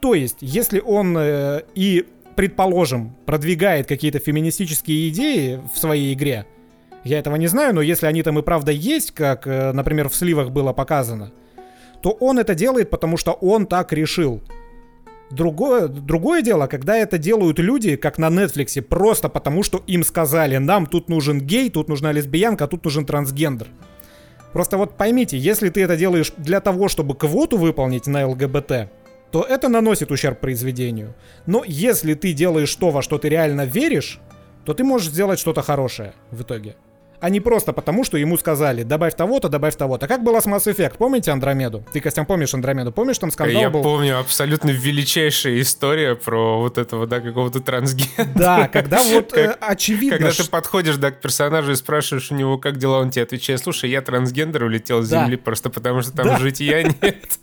То есть, если он э, и, предположим, продвигает какие-то феминистические идеи в своей игре, я этого не знаю, но если они там и правда есть, как, э, например, в сливах было показано, то он это делает, потому что он так решил. Другое, другое дело, когда это делают люди, как на Netflix, просто потому что им сказали, нам тут нужен гей, тут нужна лесбиянка, тут нужен трансгендер. Просто вот поймите, если ты это делаешь для того, чтобы квоту выполнить на ЛГБТ, то это наносит ущерб произведению. Но если ты делаешь то, во что ты реально веришь, то ты можешь сделать что-то хорошее в итоге а не просто потому, что ему сказали, добавь того-то, добавь того-то. Как было с Mass Effect? Помните Андромеду? Ты, Костян, помнишь Андромеду? Помнишь, там скандал Я был? помню, абсолютно величайшая история про вот этого, да, какого-то трансгендера. Да, когда вот э, очевидно... Когда ты подходишь, да, к персонажу и спрашиваешь у него, как дела, он тебе отвечает, слушай, я трансгендер, улетел с Да. Земли просто потому, что там Да. жития нет.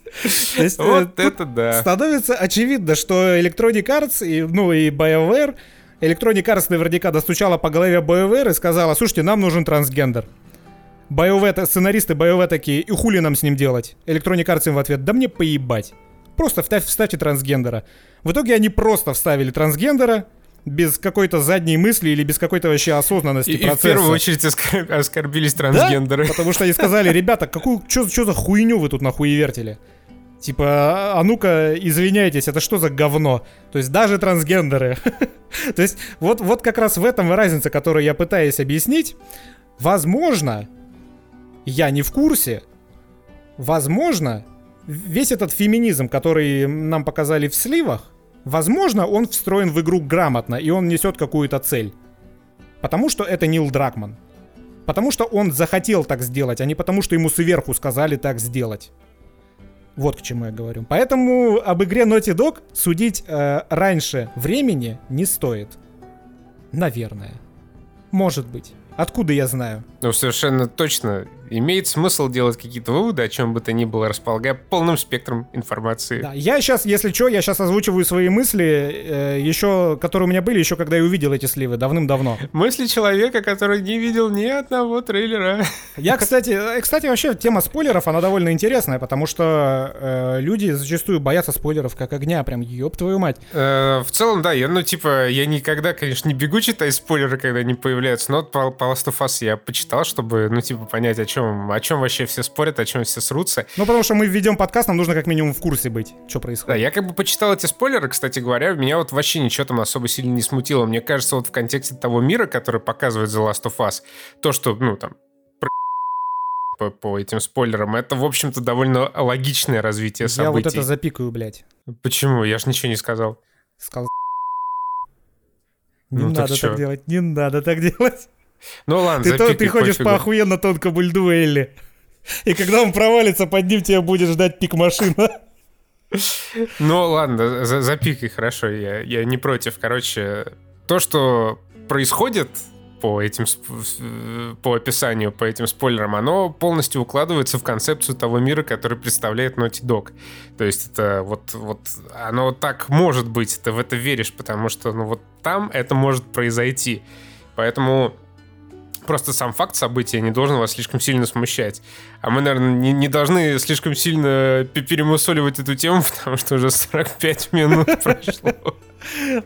Э, Вот это да. Становится очевидно, что Electronic Arts, ну и BioWare, Electronic Arts наверняка достучала по голове BioWare и сказала, слушайте, нам нужен трансгендер. BioWare, сценаристы BioWare такие, и хули нам с ним делать? Electronic Arts им в ответ, да мне поебать. Просто вставь, вставьте трансгендера. В итоге они просто вставили трансгендера, без какой-то задней мысли или без какой-то вообще осознанности И, и в процесса. первую очередь оскор- оскорбились Да, трансгендеры. потому что они сказали, ребята, какую, что за хуйню вы тут нахуй вертели? Типа, а ну-ка, извиняйтесь, это что за говно? То есть даже трансгендеры. То есть вот, вот как раз в этом разница, которую я пытаюсь объяснить. Возможно, я не в курсе, возможно, весь этот феминизм, который нам показали в сливах, возможно, он встроен в игру грамотно, и он несет какую-то цель. Потому что это Нил Дракман. Потому что он захотел так сделать, а не потому что ему сверху сказали так сделать. Вот к чему я говорю. Поэтому об игре Naughty Dog судить э, раньше времени не стоит. Наверное. Может быть. Откуда я знаю? Ну, совершенно точно. Имеет смысл делать какие-то выводы, о чем бы то ни было, располагая полным спектром информации. Да, я сейчас, если что, я сейчас озвучиваю свои мысли, э, еще, которые у меня были, еще когда я увидел эти сливы, давным-давно. Мысли человека, который не видел ни одного трейлера. Я, кстати, э, кстати, вообще тема спойлеров, она довольно интересная, потому что э, люди зачастую боятся спойлеров как огня, прям ёб твою мать. Э, В целом, да, я, ну, типа, я никогда, конечно, не бегу читать спойлеры, когда они появляются, но вот по, по Last of Us я почитал, чтобы, ну, типа, понять, о чем, о чем вообще все спорят, о чем все срутся. Ну, потому что мы ведем подкаст, нам нужно как минимум в курсе быть, что Да, происходит. я как бы почитал эти спойлеры, кстати говоря, меня вот вообще ничего там особо сильно не смутило. Мне кажется, вот в контексте того мира, который показывает The Last of Us, то, что, ну, там, по, по этим спойлерам, это, в общем-то, довольно логичное развитие событий. Я вот это запикаю, блядь. Почему? Я же ничего не сказал. Сказал. Не Ну, так надо чё? так делать, не надо так делать. Ну ладно, Ты, то- запикай, ты ходишь пофигу. по охуенно тонкому льду Элли. И когда он провалится, под ним тебя будет ждать пик машина. Ну ладно, за- запикай, хорошо, я, я не против. Короче, то, что происходит по этим по описанию, по этим спойлерам, оно полностью укладывается в концепцию того мира, который представляет Naughty Dog. То есть это вот, вот оно так может быть, ты в это веришь, потому что ну вот там это может произойти. Поэтому просто сам факт события не должен вас слишком сильно смущать. А мы, наверное, не, не должны слишком сильно пе- перемусоливать эту тему, потому что уже 45 минут прошло.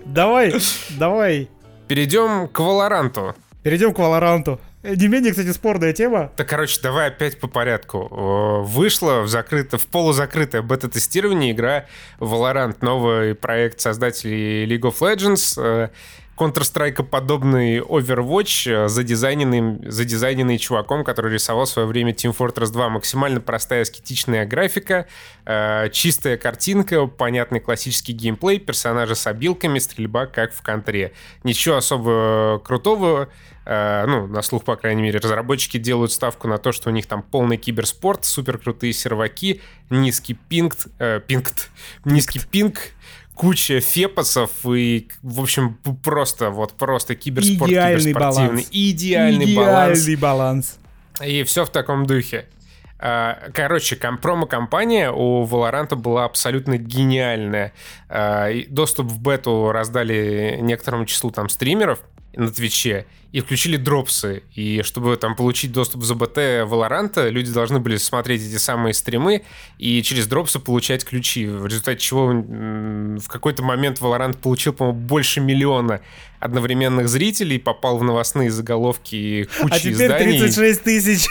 Давай, давай. Перейдем к Валоранту. Перейдем к Валоранту. Не менее, кстати, спорная тема. Так, короче, давай опять по порядку. Вышла в, закрыто, в полузакрытое бета-тестирование игра Valorant, новый проект создателей League of Legends, э, Counter-Strike подобный Overwatch, э, задизайненный, задизайненный чуваком, который рисовал в свое время Team Fortress 2. Максимально простая аскетичная графика, э, чистая картинка, понятный классический геймплей, персонажи с обилками, стрельба как в контре. Ничего особо крутого, э, ну, на слух, по крайней мере, разработчики делают ставку на то, что у них там полный киберспорт, супер крутые серваки, низкий пинг, э, пинг, низкий пинг, куча фепосов и, в общем, просто, вот просто киберспорт Идеальный киберспортивный. баланс. Идеальный, баланс. Идеальный баланс. И все в таком духе. А, Короче, ком- промо-компания у Valorant была абсолютно гениальная. А, Доступ в бету раздали некоторому числу там стримеров на Твиче и включили дропсы. И чтобы там получить доступ в ЗБТ Valorant, люди должны были смотреть эти самые стримы и через дропсы получать ключи. В результате чего в какой-то момент Valorant получил, по-моему, больше миллиона одновременных зрителей, попал в новостные заголовки и кучу А теперь изданий. 36 тысяч.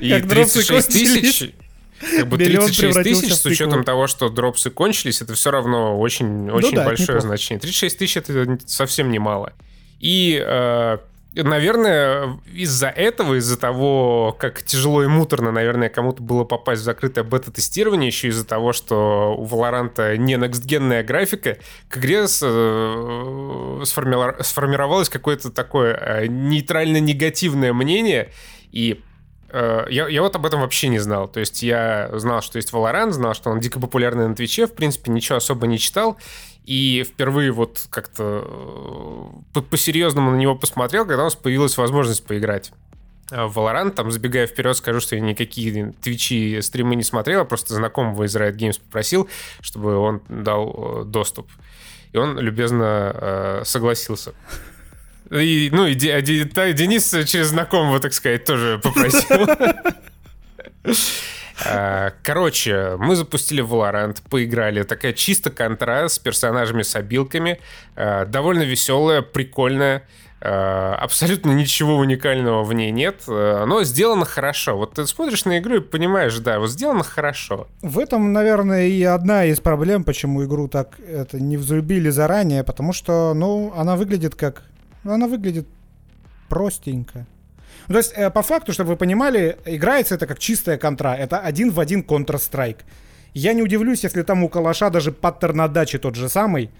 И Как дропсы 36 кончились. тысяч. Как бы 36 тысяч, с учетом того, что дропсы кончились, это все равно очень, ну очень ну, да, большое значение. 36 тысяч это совсем немало. И э, Наверное, из-за этого, из-за того, как тяжело и муторно, наверное, кому-то было попасть в закрытое бета-тестирование, еще из-за того, что у Valorant не некстгенная графика, к игре с, э, сформировалось какое-то такое э, нейтрально-негативное мнение, и я, я вот об этом вообще не знал. То есть я знал, что есть Valorant, знал, что он дико популярный на Твиче, в принципе, ничего особо не читал. И впервые вот как-то э, по-серьезному на него посмотрел, когда у нас появилась возможность поиграть в Valorant. Там, забегая вперед, скажу, что я никакие твичи, стримы не смотрел, а просто знакомого из Riot Games попросил, чтобы он дал э, доступ. И он любезно э, согласился. И, ну, и Денис через знакомого, так сказать, тоже попросил. А, короче, мы запустили Valorant, поиграли. Такая чисто контраст с персонажами с обилками. А, довольно веселая, прикольная. А, абсолютно ничего уникального в ней нет, но сделано хорошо. Вот ты смотришь на игру и понимаешь, да, вот сделано хорошо. В этом, наверное, и одна из проблем, почему игру так это не взлюбили заранее, потому что, ну, она выглядит как... Она выглядит простенько. Ну, то есть, э, по факту, чтобы вы понимали, играется это как чистая контра. Это один в один Counter-Strike. Я не удивлюсь, если там у калаша даже паттерн отдачи тот же самый,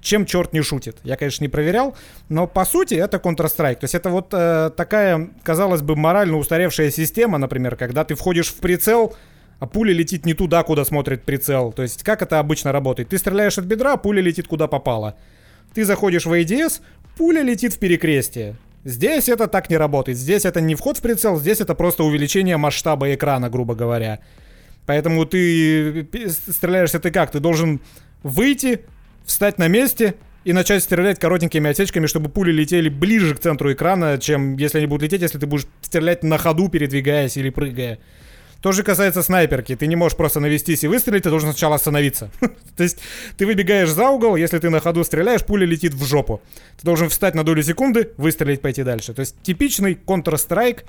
чем черт не шутит. Я, конечно, не проверял, но по сути это Counter-Strike. То есть это вот э, такая, казалось бы, морально устаревшая система, например, когда ты входишь в прицел, а пуля летит не туда, куда смотрит прицел. То есть как это обычно работает? Ты стреляешь от бедра, пуля летит куда попало. Ты заходишь в ADS, пуля летит в перекрестие. Здесь это так не работает. Здесь это не вход в прицел, здесь это просто увеличение масштаба экрана, грубо говоря. Поэтому ты стреляешься ты как? Ты должен выйти, встать на месте и начать стрелять коротенькими отсечками, чтобы пули летели ближе к центру экрана, чем если они будут лететь, если ты будешь стрелять на ходу, передвигаясь или прыгая. То же касается снайперки. Ты не можешь просто навестись и выстрелить, ты должен сначала остановиться. То есть ты выбегаешь за угол, если ты на ходу стреляешь, пуля летит в жопу. Ты должен встать на долю секунды, выстрелить, пойти дальше. То есть типичный Counter-Strike,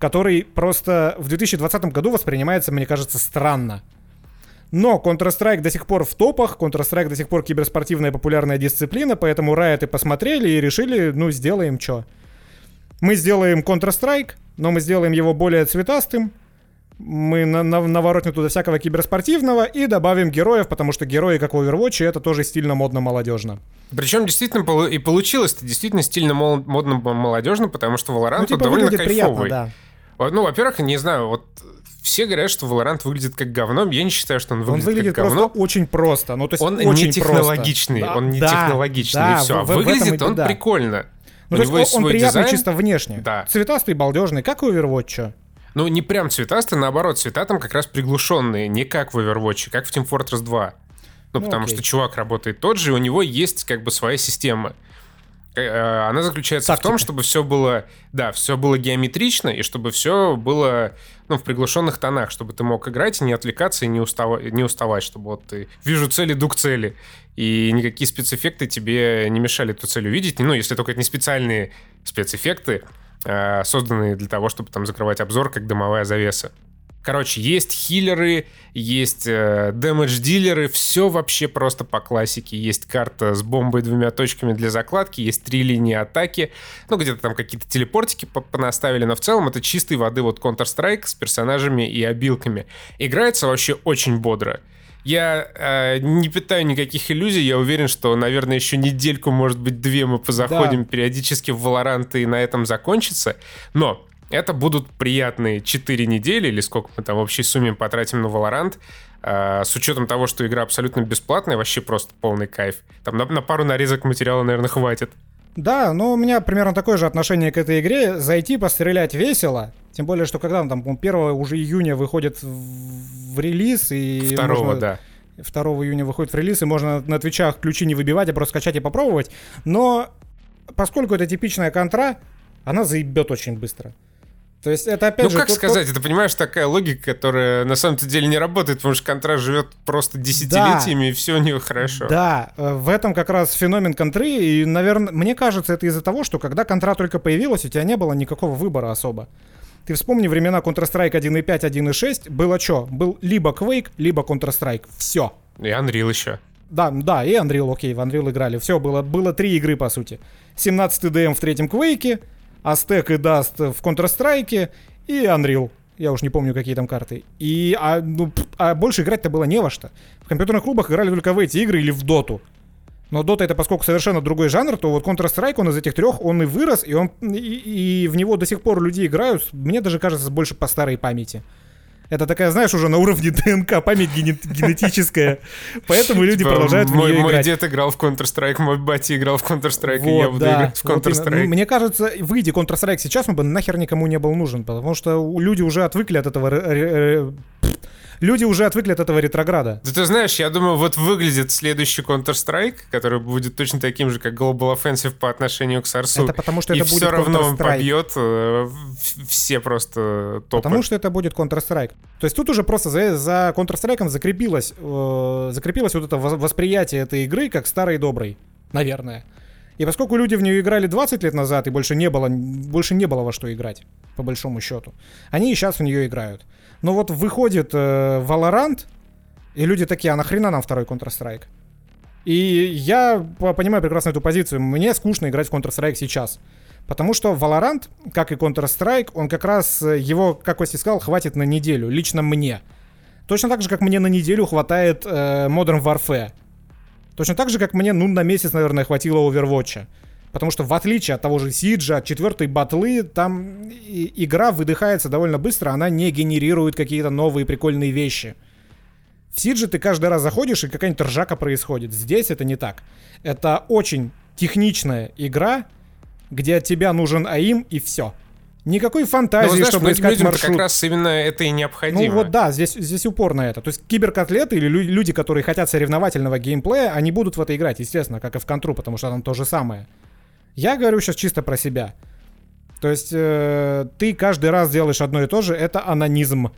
который просто в 2020 году воспринимается, мне кажется, странно. Но Counter-Strike до сих пор в топах, Counter-Strike до сих пор киберспортивная популярная дисциплина, поэтому Riot и посмотрели и решили, ну, сделаем что. Мы сделаем Counter-Strike, но мы сделаем его более цветастым, мы на на наворотим туда всякого киберспортивного и добавим героев, потому что герои, как в Overwatch, это тоже стильно, модно, молодежно. Причем действительно и получилось это действительно стильно, модно, молодежно, потому что Valorant ну, типа, довольно кайфовый. Приятно, да. Ну, во-первых, не знаю, вот все говорят, что Valorant выглядит как говно. Я не считаю, что он выглядит, он выглядит как говно. очень просто. Ну, то есть он очень не технологичный, просто. он не да, технологичный, да, и все. В, в, выглядит в он да. прикольно. Ну, У то есть он, он приятный дизайн. чисто внешне. Да. Цветастый, балдежный, как у Overwatch. Ну, не прям цветастый, наоборот, цвета там как раз приглушенные, не как в Overwatch, как в Team Fortress 2. Ну, ну потому окей. что чувак работает тот же, и у него есть как бы своя система. Э, э, она заключается Тактика. в том, чтобы все было, да, все было геометрично, и чтобы все было, ну, в приглушенных тонах, чтобы ты мог играть и не отвлекаться, и не, устава, не уставать, чтобы вот ты вижу цели, иду к цели, и никакие спецэффекты тебе не мешали эту цель увидеть, ну, если только это не специальные спецэффекты, созданные для того, чтобы там закрывать обзор, как дымовая завеса. Короче, есть хиллеры, есть э, дэмэдж-дилеры, все вообще просто по классике. Есть карта с бомбой двумя точками для закладки, есть три линии атаки, ну, где-то там какие-то телепортики понаставили, но в целом это чистой воды вот Counter-Strike с персонажами и обилками. Играется вообще очень бодро. Я э, не питаю никаких иллюзий. Я уверен, что, наверное, еще недельку, может быть, две мы позаходим да. периодически в Valorant и на этом закончится. Но это будут приятные 4 недели, или сколько мы там в общей сумме потратим на Valorant. Э, с учетом того, что игра абсолютно бесплатная, вообще просто полный кайф. Там на, на пару нарезок материала, наверное, хватит. Да, ну у меня примерно такое же отношение к этой игре. Зайти, пострелять весело. Тем более, что когда там, 1 уже июня выходит в, в релиз. И 2 можно... да. 2 июня выходит в релиз, и можно на твичах ключи не выбивать, а просто скачать и попробовать. Но поскольку это типичная контра, она заебет очень быстро. То есть это опять ну, же... Ну как сказать, тот... ты понимаешь, такая логика, которая на самом деле не работает, потому что контра живет просто десятилетиями, да, и все у нее хорошо. Да, э, в этом как раз феномен контры, и, наверное, мне кажется, это из-за того, что когда контра только появилась, у тебя не было никакого выбора особо. Ты вспомни времена Counter-Strike 1.5, 1.6, было что? Был либо Quake, либо Counter-Strike. Все. И Unreal еще. Да, да, и Unreal, окей, в Unreal играли. Все, было, было три игры, по сути. 17 DM в третьем Quake, Aztec и Dust в Counter-Strike и Unreal. Я уж не помню, какие там карты. И, а, ну, а больше играть-то было не во что. В компьютерных клубах играли только в эти игры или в Доту. Но Dota это поскольку совершенно другой жанр, то вот Counter-Strike, он из этих трех, он и вырос, и, он, и, и в него до сих пор люди играют, мне даже кажется, больше по старой памяти. Это такая, знаешь, уже на уровне ДНК, память генетическая. Поэтому люди типа, продолжают в нее играть. Мой дед играл в Counter-Strike, мой батя играл в Counter-Strike, и я буду играть в Counter-Strike. мне кажется, выйди Counter-Strike сейчас, он бы нахер никому не был нужен, потому что люди уже отвыкли от этого люди уже отвыкли от этого ретрограда. Да ты знаешь, я думаю, вот выглядит следующий Counter-Strike, который будет точно таким же, как Global Offensive по отношению к Сарсу. Это потому что это и будет все равно он побьет э, все просто топы. Потому что это будет Counter-Strike. То есть тут уже просто за, за Counter-Strike закрепилось, э, закрепилось вот это восприятие этой игры как старой и доброй. Наверное. И поскольку люди в нее играли 20 лет назад, и больше не было, больше не было во что играть, по большому счету, они и сейчас в нее играют. Но вот выходит э, Valorant, и люди такие, а нахрена нам второй Counter-Strike? И я понимаю прекрасно эту позицию. Мне скучно играть в Counter-Strike сейчас. Потому что Valorant, как и Counter-Strike, он как раз, э, его, как Костя сказал, хватит на неделю. Лично мне. Точно так же, как мне на неделю хватает э, Modern Warfare. Точно так же, как мне, ну, на месяц, наверное, хватило Overwatch. Потому что в отличие от того же Сиджа, от четвертой батлы, там игра выдыхается довольно быстро, она не генерирует какие-то новые прикольные вещи. В Сидже ты каждый раз заходишь, и какая-нибудь ржака происходит. Здесь это не так. Это очень техничная игра, где от тебя нужен АИМ и все. Никакой фантазии, Но, знаешь, чтобы искать людям маршрут. как раз именно это и необходимо. Ну вот да, здесь, здесь упор на это. То есть киберкотлеты или люди, которые хотят соревновательного геймплея, они будут в это играть, естественно, как и в контру, потому что там то же самое. Я говорю сейчас чисто про себя. То есть э, ты каждый раз делаешь одно и то же, это анонизм.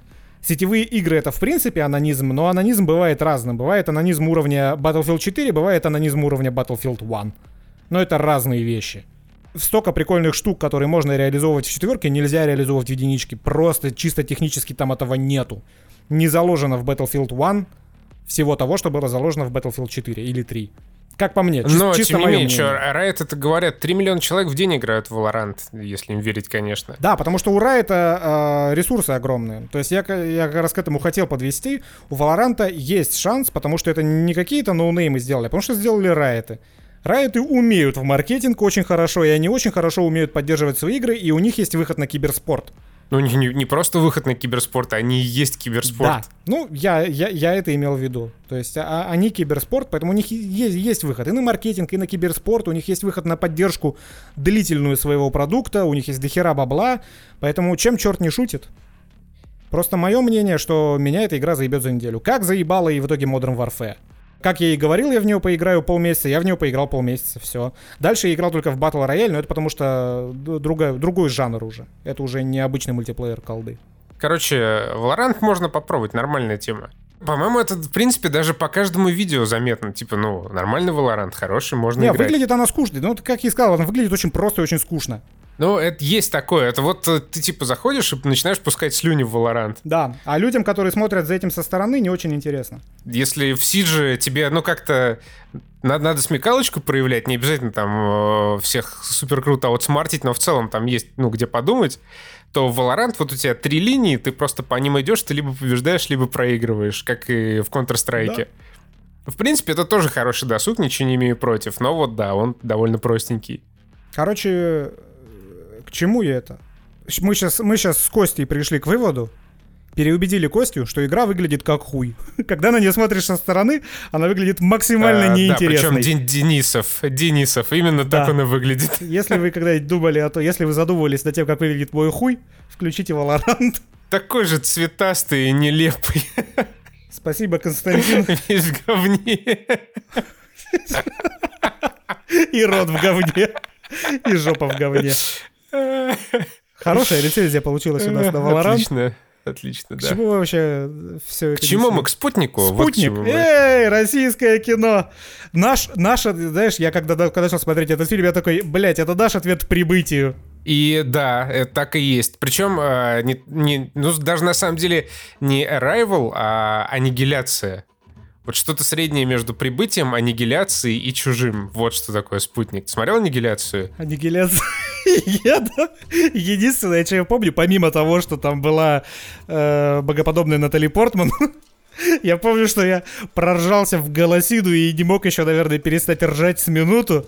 Сетевые игры это в принципе анонизм, но анонизм бывает разным. Бывает анонизм уровня Battlefield 4, бывает анонизм уровня Battlefield 1. Но это разные вещи. Столько прикольных штук, которые можно реализовывать в четверке, нельзя реализовывать в единичке. Просто чисто технически там этого нету. Не заложено в Battlefield 1 всего того, что было заложено в Battlefield 4 или 3. Как по мне, чис- Но, чисто тем не менее, что, Riot это говорят, 3 миллиона человек в день играют в Valorant, если им верить, конечно. Да, потому что у Riot э, ресурсы огромные. То есть я, я как раз к этому хотел подвести. У Valorant есть шанс, потому что это не какие-то ноунеймы сделали, а потому что сделали Riot. Riot умеют в маркетинг очень хорошо, и они очень хорошо умеют поддерживать свои игры, и у них есть выход на киберспорт. Ну, не, не, не просто выход на киберспорт, а они и есть киберспорт. Да. Ну, я, я, я это имел в виду. То есть а, они киберспорт, поэтому у них есть, есть выход и на маркетинг, и на киберспорт, у них есть выход на поддержку длительную своего продукта, у них есть дохера бабла, поэтому чем черт не шутит? Просто мое мнение, что меня эта игра заебет за неделю. Как заебала и в итоге Modern Warfare. Как я и говорил, я в нее поиграю полмесяца, я в нее поиграл полмесяца, все. Дальше я играл только в Battle Royale, но это потому что другой, другой жанр уже. Это уже не обычный мультиплеер колды. Короче, Valorant можно попробовать, нормальная тема. По-моему, это, в принципе, даже по каждому видео заметно. Типа, ну, нормальный Valorant, хороший, можно Не, играть. выглядит она скучно. Ну, как я и сказал, она выглядит очень просто и очень скучно. Ну, это есть такое. Это вот э, ты типа заходишь и начинаешь пускать слюни в Valorant. Да, а людям, которые смотрят за этим со стороны, не очень интересно. Если в Сидже тебе, ну, как-то надо, надо смекалочку проявлять, не обязательно там э, всех супер круто аутсмартить, но в целом там есть, ну, где подумать, то в Valorant вот у тебя три линии, ты просто по ним идешь, ты либо побеждаешь, либо проигрываешь, как и в Counter-Strike. Да. В принципе, это тоже хороший досуг, ничего не имею против, но вот да, он довольно простенький. Короче, к чему я это? Мы сейчас, мы сейчас с Костей пришли к выводу, переубедили Костю, что игра выглядит как хуй. Когда на нее смотришь со стороны, она выглядит максимально а, неинтересной. Да, причем Денисов, Денисов, именно да. так он и выглядит. Если вы когда-нибудь думали о том, если вы задумывались над тем, как выглядит мой хуй, включите Valorant. Такой же цветастый и нелепый. Спасибо, Константин. Весь в говне. И рот в говне. И жопа в говне. Хорошая рецензия получилась у нас на Valorant. Отлично. Отлично, да. К чему вообще все это? К чему мы? К спутнику? Спутник. Вот Эй, российское кино. Наш, наш, знаешь, я когда, когда начал смотреть этот фильм, я такой, блядь, это наш ответ прибытию. И да, э, так и есть. Причем э, не, не, ну, даже на самом деле не Arrival, а аннигиляция. Вот что-то среднее между прибытием, аннигиляцией и чужим. Вот что такое спутник. Ты смотрел аннигиляцию? Аннигиляция. Единственное, что я помню, помимо того, что там была э, богоподобная Натали Портман, я помню, что я проржался в голосиду и не мог еще, наверное, перестать ржать с минуту.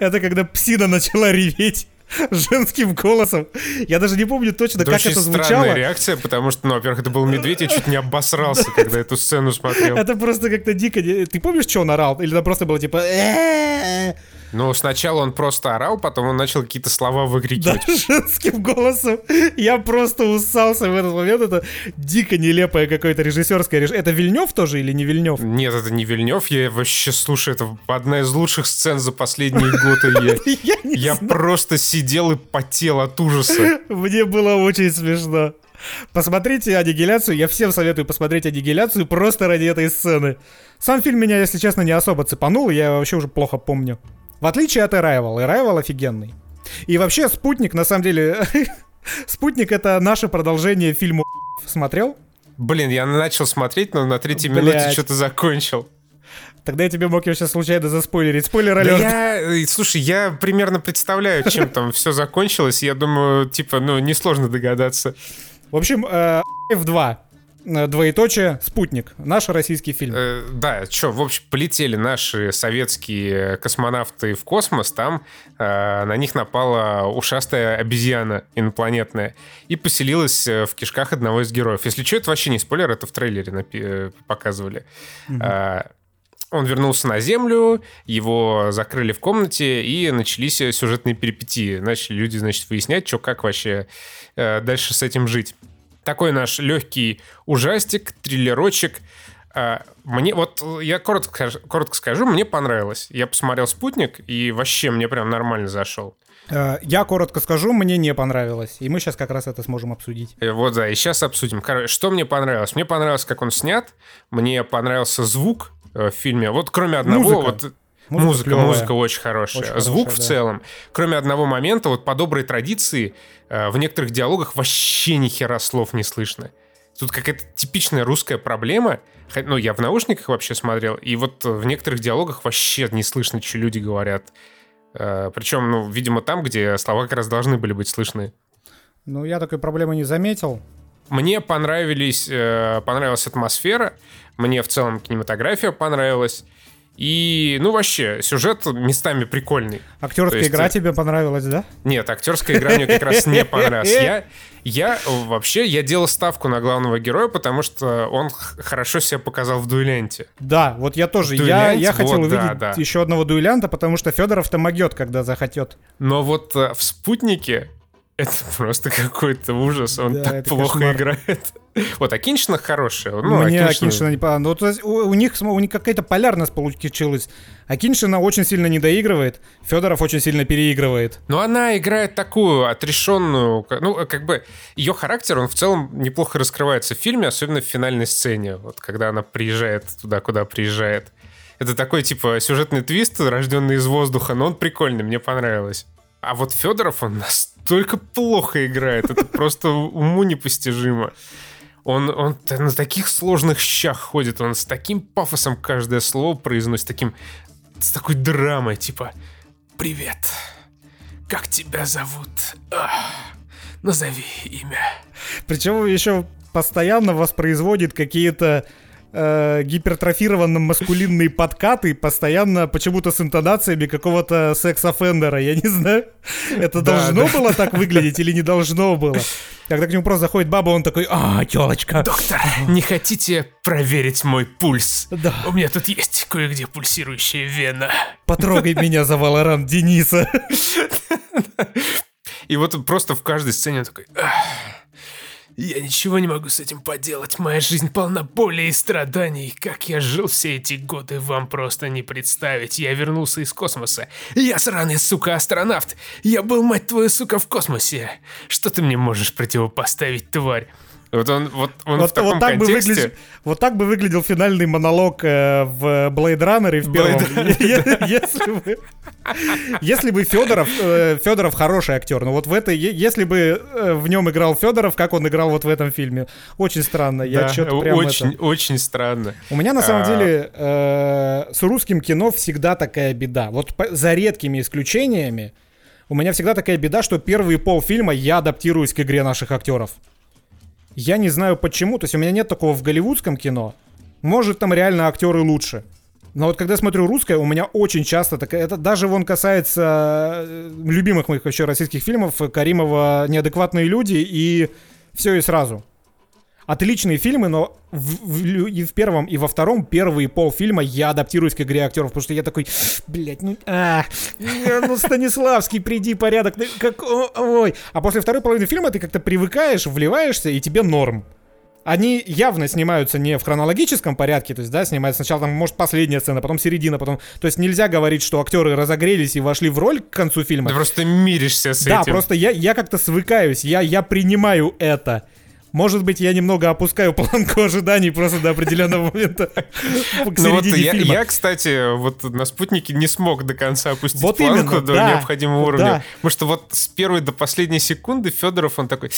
Это когда псина начала реветь. женским голосом. Я даже не помню точно, это как это звучало. странная реакция, потому что, ну, во-первых, это был медведь, я чуть не обосрался, когда эту сцену смотрел. Это просто как-то дико. Ты помнишь, что он орал? Или это просто было типа... Ну, сначала он просто орал, потом он начал какие-то слова выкрикивать. Да, женским голосом. Я просто усался в этот момент. Это дико нелепое какое-то режиссерское решение. Это Вильнев тоже или не Вильнев? Нет, это не Вильнев. Я вообще, слушаю, это одна из лучших сцен за последние годы. Я, я просто сидел и потел от ужаса. Мне было очень смешно. Посмотрите аннигиляцию. Я всем советую посмотреть аннигиляцию просто ради этой сцены. Сам фильм меня, если честно, не особо цепанул. Я вообще уже плохо помню. В отличие от Arrival. Arrival офигенный. И вообще, Спутник, на самом деле... Спутник — это наше продолжение фильма Смотрел? Блин, я начал смотреть, но на третьей Блядь. минуте что-то закончил. Тогда я тебе мог его сейчас случайно заспойлерить. Спойлер алерт. Да я, слушай, я примерно представляю, чем там все закончилось. Я думаю, типа, ну, несложно догадаться. В общем, F2 Э, двоеточие «Спутник». Наш российский фильм. Э, да, что, в общем, полетели наши советские космонавты в космос, там э, на них напала ушастая обезьяна инопланетная и поселилась э, в кишках одного из героев. Если что, это вообще не спойлер, это в трейлере напи- показывали. Угу. Э, он вернулся на Землю, его закрыли в комнате, и начались сюжетные перипетии. Начали люди, значит, выяснять, что как вообще э, дальше с этим жить такой наш легкий ужастик, триллерочек. А, мне вот я коротко, коротко скажу, мне понравилось. Я посмотрел спутник и вообще мне прям нормально зашел. А, я коротко скажу, мне не понравилось. И мы сейчас как раз это сможем обсудить. Э, вот, да, и сейчас обсудим. Что мне понравилось? Мне понравилось, как он снят. Мне понравился звук э, в фильме. Вот кроме одного... Музыка. Вот, Музыка, музыка, музыка очень хорошая. Очень Звук хорошая, в целом. Кроме одного момента, вот по доброй традиции, э, в некоторых диалогах вообще ни хера слов не слышно. Тут какая-то типичная русская проблема. Ну, я в наушниках вообще смотрел, и вот в некоторых диалогах вообще не слышно, что люди говорят. Э, Причем, ну, видимо, там, где слова как раз должны были быть слышны. Ну, я такой проблемы не заметил. Мне понравились, э, понравилась атмосфера, мне в целом кинематография понравилась. И, ну, вообще, сюжет местами прикольный. Актерская есть, игра э, тебе понравилась, да? Нет, актерская игра мне как раз не понравилась. Я, я вообще, я делал ставку на главного героя, потому что он хорошо себя показал в дуэленте. Да, вот я тоже. Я, я хотел вот, увидеть да, да. еще одного дуэлянта, потому что Федоров-то могет, когда захотет. Но вот э, в «Спутнике» Это просто какой-то ужас, он да, так плохо кошмар. играет. Вот, Акиншина хорошая. Ну, Мне Акиншина, Акиншина не понравилась. Ну, у, у них, у них какая-то полярность получилась. Акиншина очень сильно не доигрывает, Федоров очень сильно переигрывает. Но она играет такую отрешенную, ну, как бы, ее характер, он в целом неплохо раскрывается в фильме, особенно в финальной сцене, вот, когда она приезжает туда, куда приезжает. Это такой, типа, сюжетный твист, рожденный из воздуха, но он прикольный, мне понравилось. А вот Федоров, он настолько плохо играет, это просто уму непостижимо. Он, он на таких сложных щах ходит, он с таким пафосом каждое слово произносит, таким, с такой драмой, типа «Привет, как тебя зовут? Ах, назови имя». Причем еще постоянно воспроизводит какие-то э, гипертрофированно маскулинные подкаты, постоянно почему-то с интонациями какого-то секс-офендера. Я не знаю, это должно было так выглядеть или не должно было. Когда к нему просто заходит баба, он такой, а, телочка. Доктор, не хотите проверить мой пульс? Да. У меня тут есть кое-где пульсирующая вена. Потрогай меня за Валорант Дениса. И вот просто в каждой сцене такой... Я ничего не могу с этим поделать. Моя жизнь полна боли и страданий. Как я жил все эти годы, вам просто не представить. Я вернулся из космоса. Я сраный, сука, астронавт. Я был, мать твою, сука, в космосе. Что ты мне можешь противопоставить, тварь? Вот он, вот он вот, в таком вот так контексте... Бы выглядел, вот так бы выглядел финальный монолог э, в Blade Runner в первом. Если бы, если бы Федоров, э, Федоров хороший актер, но вот в этой, если бы э, в нем играл Федоров, как он играл вот в этом фильме, очень странно. Я что-то прям очень, очень странно. У меня на самом а... деле э, с русским кино всегда такая беда. Вот за редкими исключениями у меня всегда такая беда, что первые полфильма я адаптируюсь к игре наших актеров. Я не знаю почему, то есть у меня нет такого в голливудском кино. Может, там реально актеры лучше. Но вот когда смотрю русское, у меня очень часто такая... Это даже вон касается э, любимых моих вообще российских фильмов Каримова «Неадекватные люди» и «Все и сразу» отличные фильмы, но в, в, и в первом, и во втором первые полфильма я адаптируюсь к игре актеров, потому что я такой, блядь, ну, а, ну, Станиславский, приди, порядок, как, ой. А после второй половины фильма ты как-то привыкаешь, вливаешься, и тебе норм. Они явно снимаются не в хронологическом порядке, то есть, да, снимаются сначала там, может, последняя сцена, потом середина, потом... То есть нельзя говорить, что актеры разогрелись и вошли в роль к концу фильма. Ты просто миришься с да, этим. Да, просто я, я как-то свыкаюсь, я, я принимаю это. Может быть, я немного опускаю планку ожиданий просто до определенного момента ну вот я, я, кстати, вот на спутнике не смог до конца опустить вот планку именно, до да, необходимого уровня. Да. Потому что вот с первой до последней секунды Федоров, он такой...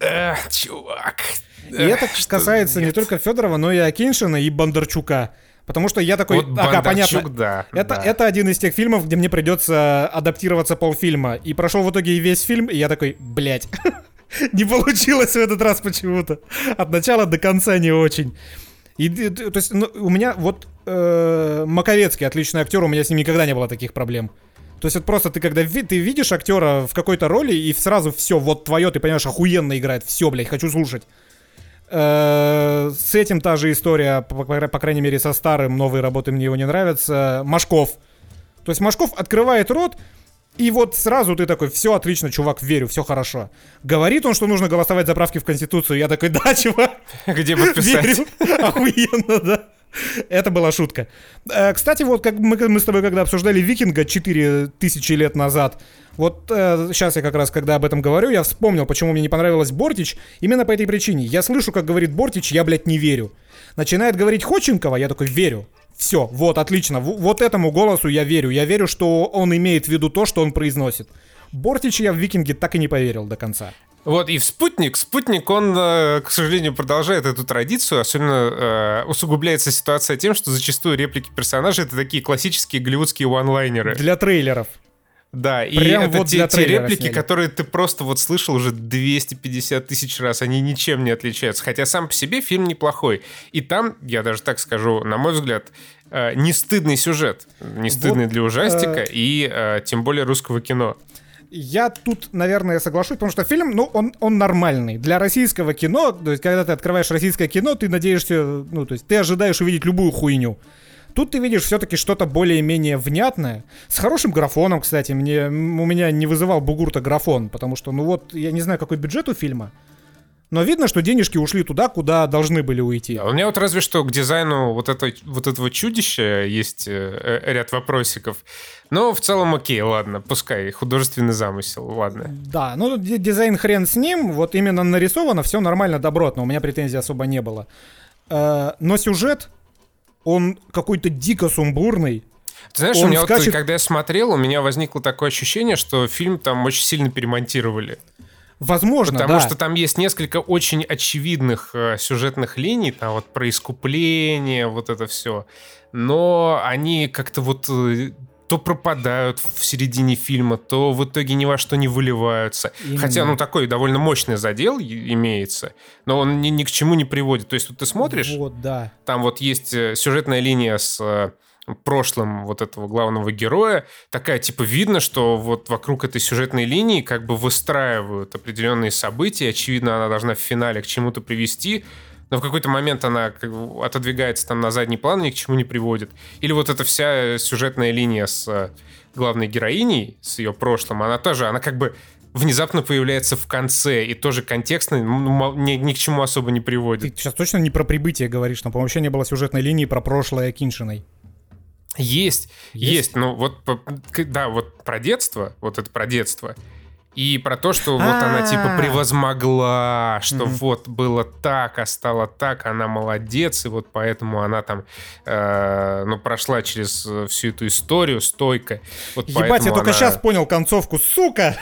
Эх, чувак. И это касается нет. не только Федорова, но и Акиншина и Бондарчука. Потому что я такой, вот ага, понятно. Да, это, да. это один из тех фильмов, где мне придется адаптироваться полфильма. И прошел в итоге весь фильм, и я такой, блядь. Не получилось в этот раз почему-то. От начала до конца не очень. И, то есть, ну, у меня вот э, Маковецкий отличный актер, у меня с ним никогда не было таких проблем. То есть вот просто ты когда ви- ты видишь актера в какой-то роли и сразу все, вот твое, ты понимаешь, охуенно играет, все, блядь, хочу слушать. Э, с этим та же история, по, по, по крайней мере, со старым, новые работы мне его не нравятся. Машков. То есть Машков открывает рот, и вот сразу ты такой, все отлично, чувак, верю, все хорошо. Говорит он, что нужно голосовать за правки в Конституцию. Я такой, да, чувак. Где подписать? Верю. Охуенно, да. Это была шутка. Э, кстати, вот как мы, мы с тобой когда обсуждали Викинга 4000 лет назад, вот э, сейчас я как раз, когда об этом говорю, я вспомнил, почему мне не понравилось Бортич. Именно по этой причине. Я слышу, как говорит Бортич, я, блядь, не верю. Начинает говорить Ходченкова, я такой, верю. Все, вот, отлично. Вот этому голосу я верю. Я верю, что он имеет в виду то, что он произносит. Бортич я в Викинге так и не поверил до конца. Вот, и в «Спутник», «Спутник», он, э, к сожалению, продолжает эту традицию, особенно э, усугубляется ситуация тем, что зачастую реплики персонажей — это такие классические голливудские ванлайнеры. Для трейлеров. Да, и Прям это вот те, те реплики, сняли. которые ты просто вот слышал уже 250 тысяч раз, они ничем не отличаются. Хотя сам по себе фильм неплохой. И там, я даже так скажу, на мой взгляд, э, не стыдный сюжет. Не стыдный вот, для ужастика э... и э, тем более русского кино. Я тут, наверное, соглашусь, потому что фильм, ну, он, он нормальный. Для российского кино, то есть, когда ты открываешь российское кино, ты надеешься, ну, то есть, ты ожидаешь увидеть любую хуйню. Тут ты видишь все-таки что-то более-менее внятное. С хорошим графоном, кстати. Мне, у меня не вызывал бугурта графон, потому что, ну вот, я не знаю, какой бюджет у фильма. Но видно, что денежки ушли туда, куда должны были уйти. Да, у меня вот разве что к дизайну вот, это, вот этого чудища есть э, э, ряд вопросиков. Но в целом окей, ладно, пускай, художественный замысел, ладно. Да, ну дизайн хрен с ним, вот именно нарисовано, все нормально, добротно, у меня претензий особо не было. Э, но сюжет он какой-то дико сумбурный. Ты знаешь, он у меня скачет... вот, когда я смотрел, у меня возникло такое ощущение, что фильм там очень сильно перемонтировали. Возможно, Потому да. что там есть несколько очень очевидных э, сюжетных линий, там вот про искупление, вот это все. Но они как-то вот э, то пропадают в середине фильма, то в итоге ни во что не выливаются. Именно. Хотя, ну, такой довольно мощный задел имеется, но он ни, ни к чему не приводит. То есть вот ты смотришь, вот, да. там вот есть э, сюжетная линия с э, прошлым вот этого главного героя, такая, типа, видно, что вот вокруг этой сюжетной линии как бы выстраивают определенные события, очевидно, она должна в финале к чему-то привести, но в какой-то момент она как бы отодвигается там на задний план и ни к чему не приводит. Или вот эта вся сюжетная линия с э, главной героиней, с ее прошлым, она тоже, она как бы внезапно появляется в конце и тоже контекстно ну, ни, ни к чему особо не приводит. Ты сейчас точно не про прибытие говоришь, там, вообще не было сюжетной линии про прошлое Киншиной. Есть, есть, есть, ну вот, да, вот про детство, вот это про детство, И про то, что вот она типа А. превозмогла, что вот было так, а стало так, она молодец, и вот поэтому она там, э, ну, прошла через э, всю эту историю стойко. Вот Ебать, я только сейчас понял концовку, сука!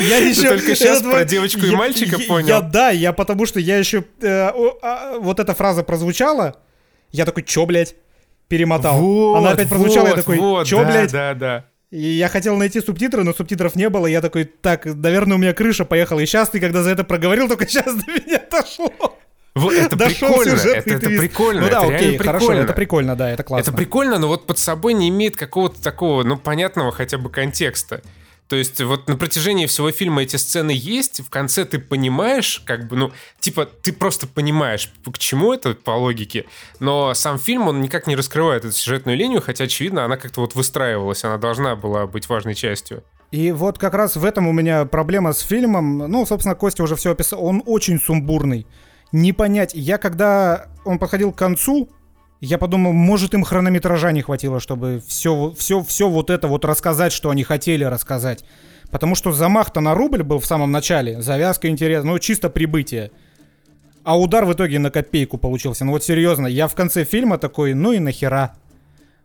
Я Ты еще только щас это- про девочку и я- мальчика я- понял? Я да, я потому что я еще э, о, а, вот эта фраза прозвучала, я такой, чё, блядь? Перемотал. Вот, Она опять прозвучала, я такой, вот, чё, да, блядь? Да, да. И я хотел найти субтитры, но субтитров не было. Я такой, так, наверное, у меня крыша поехала. И сейчас ты, когда за это проговорил, только сейчас до меня дошло. Вот это Дошел прикольно, это, это твист. прикольно, Ну да, это окей, хорошо, прикольно. это прикольно, да, это классно. Это прикольно, но вот под собой не имеет какого-то такого, ну, понятного хотя бы контекста. То есть вот на протяжении всего фильма эти сцены есть, в конце ты понимаешь, как бы, ну, типа, ты просто понимаешь, к чему это по логике, но сам фильм, он никак не раскрывает эту сюжетную линию, хотя, очевидно, она как-то вот выстраивалась, она должна была быть важной частью. И вот как раз в этом у меня проблема с фильмом. Ну, собственно, Костя уже все описал. Он очень сумбурный. Не понять. Я когда он подходил к концу, я подумал, может им хронометража не хватило, чтобы все, все, все вот это вот рассказать, что они хотели рассказать. Потому что замах-то на рубль был в самом начале, завязка интересная, ну чисто прибытие. А удар в итоге на копейку получился. Ну вот серьезно, я в конце фильма такой, ну и нахера.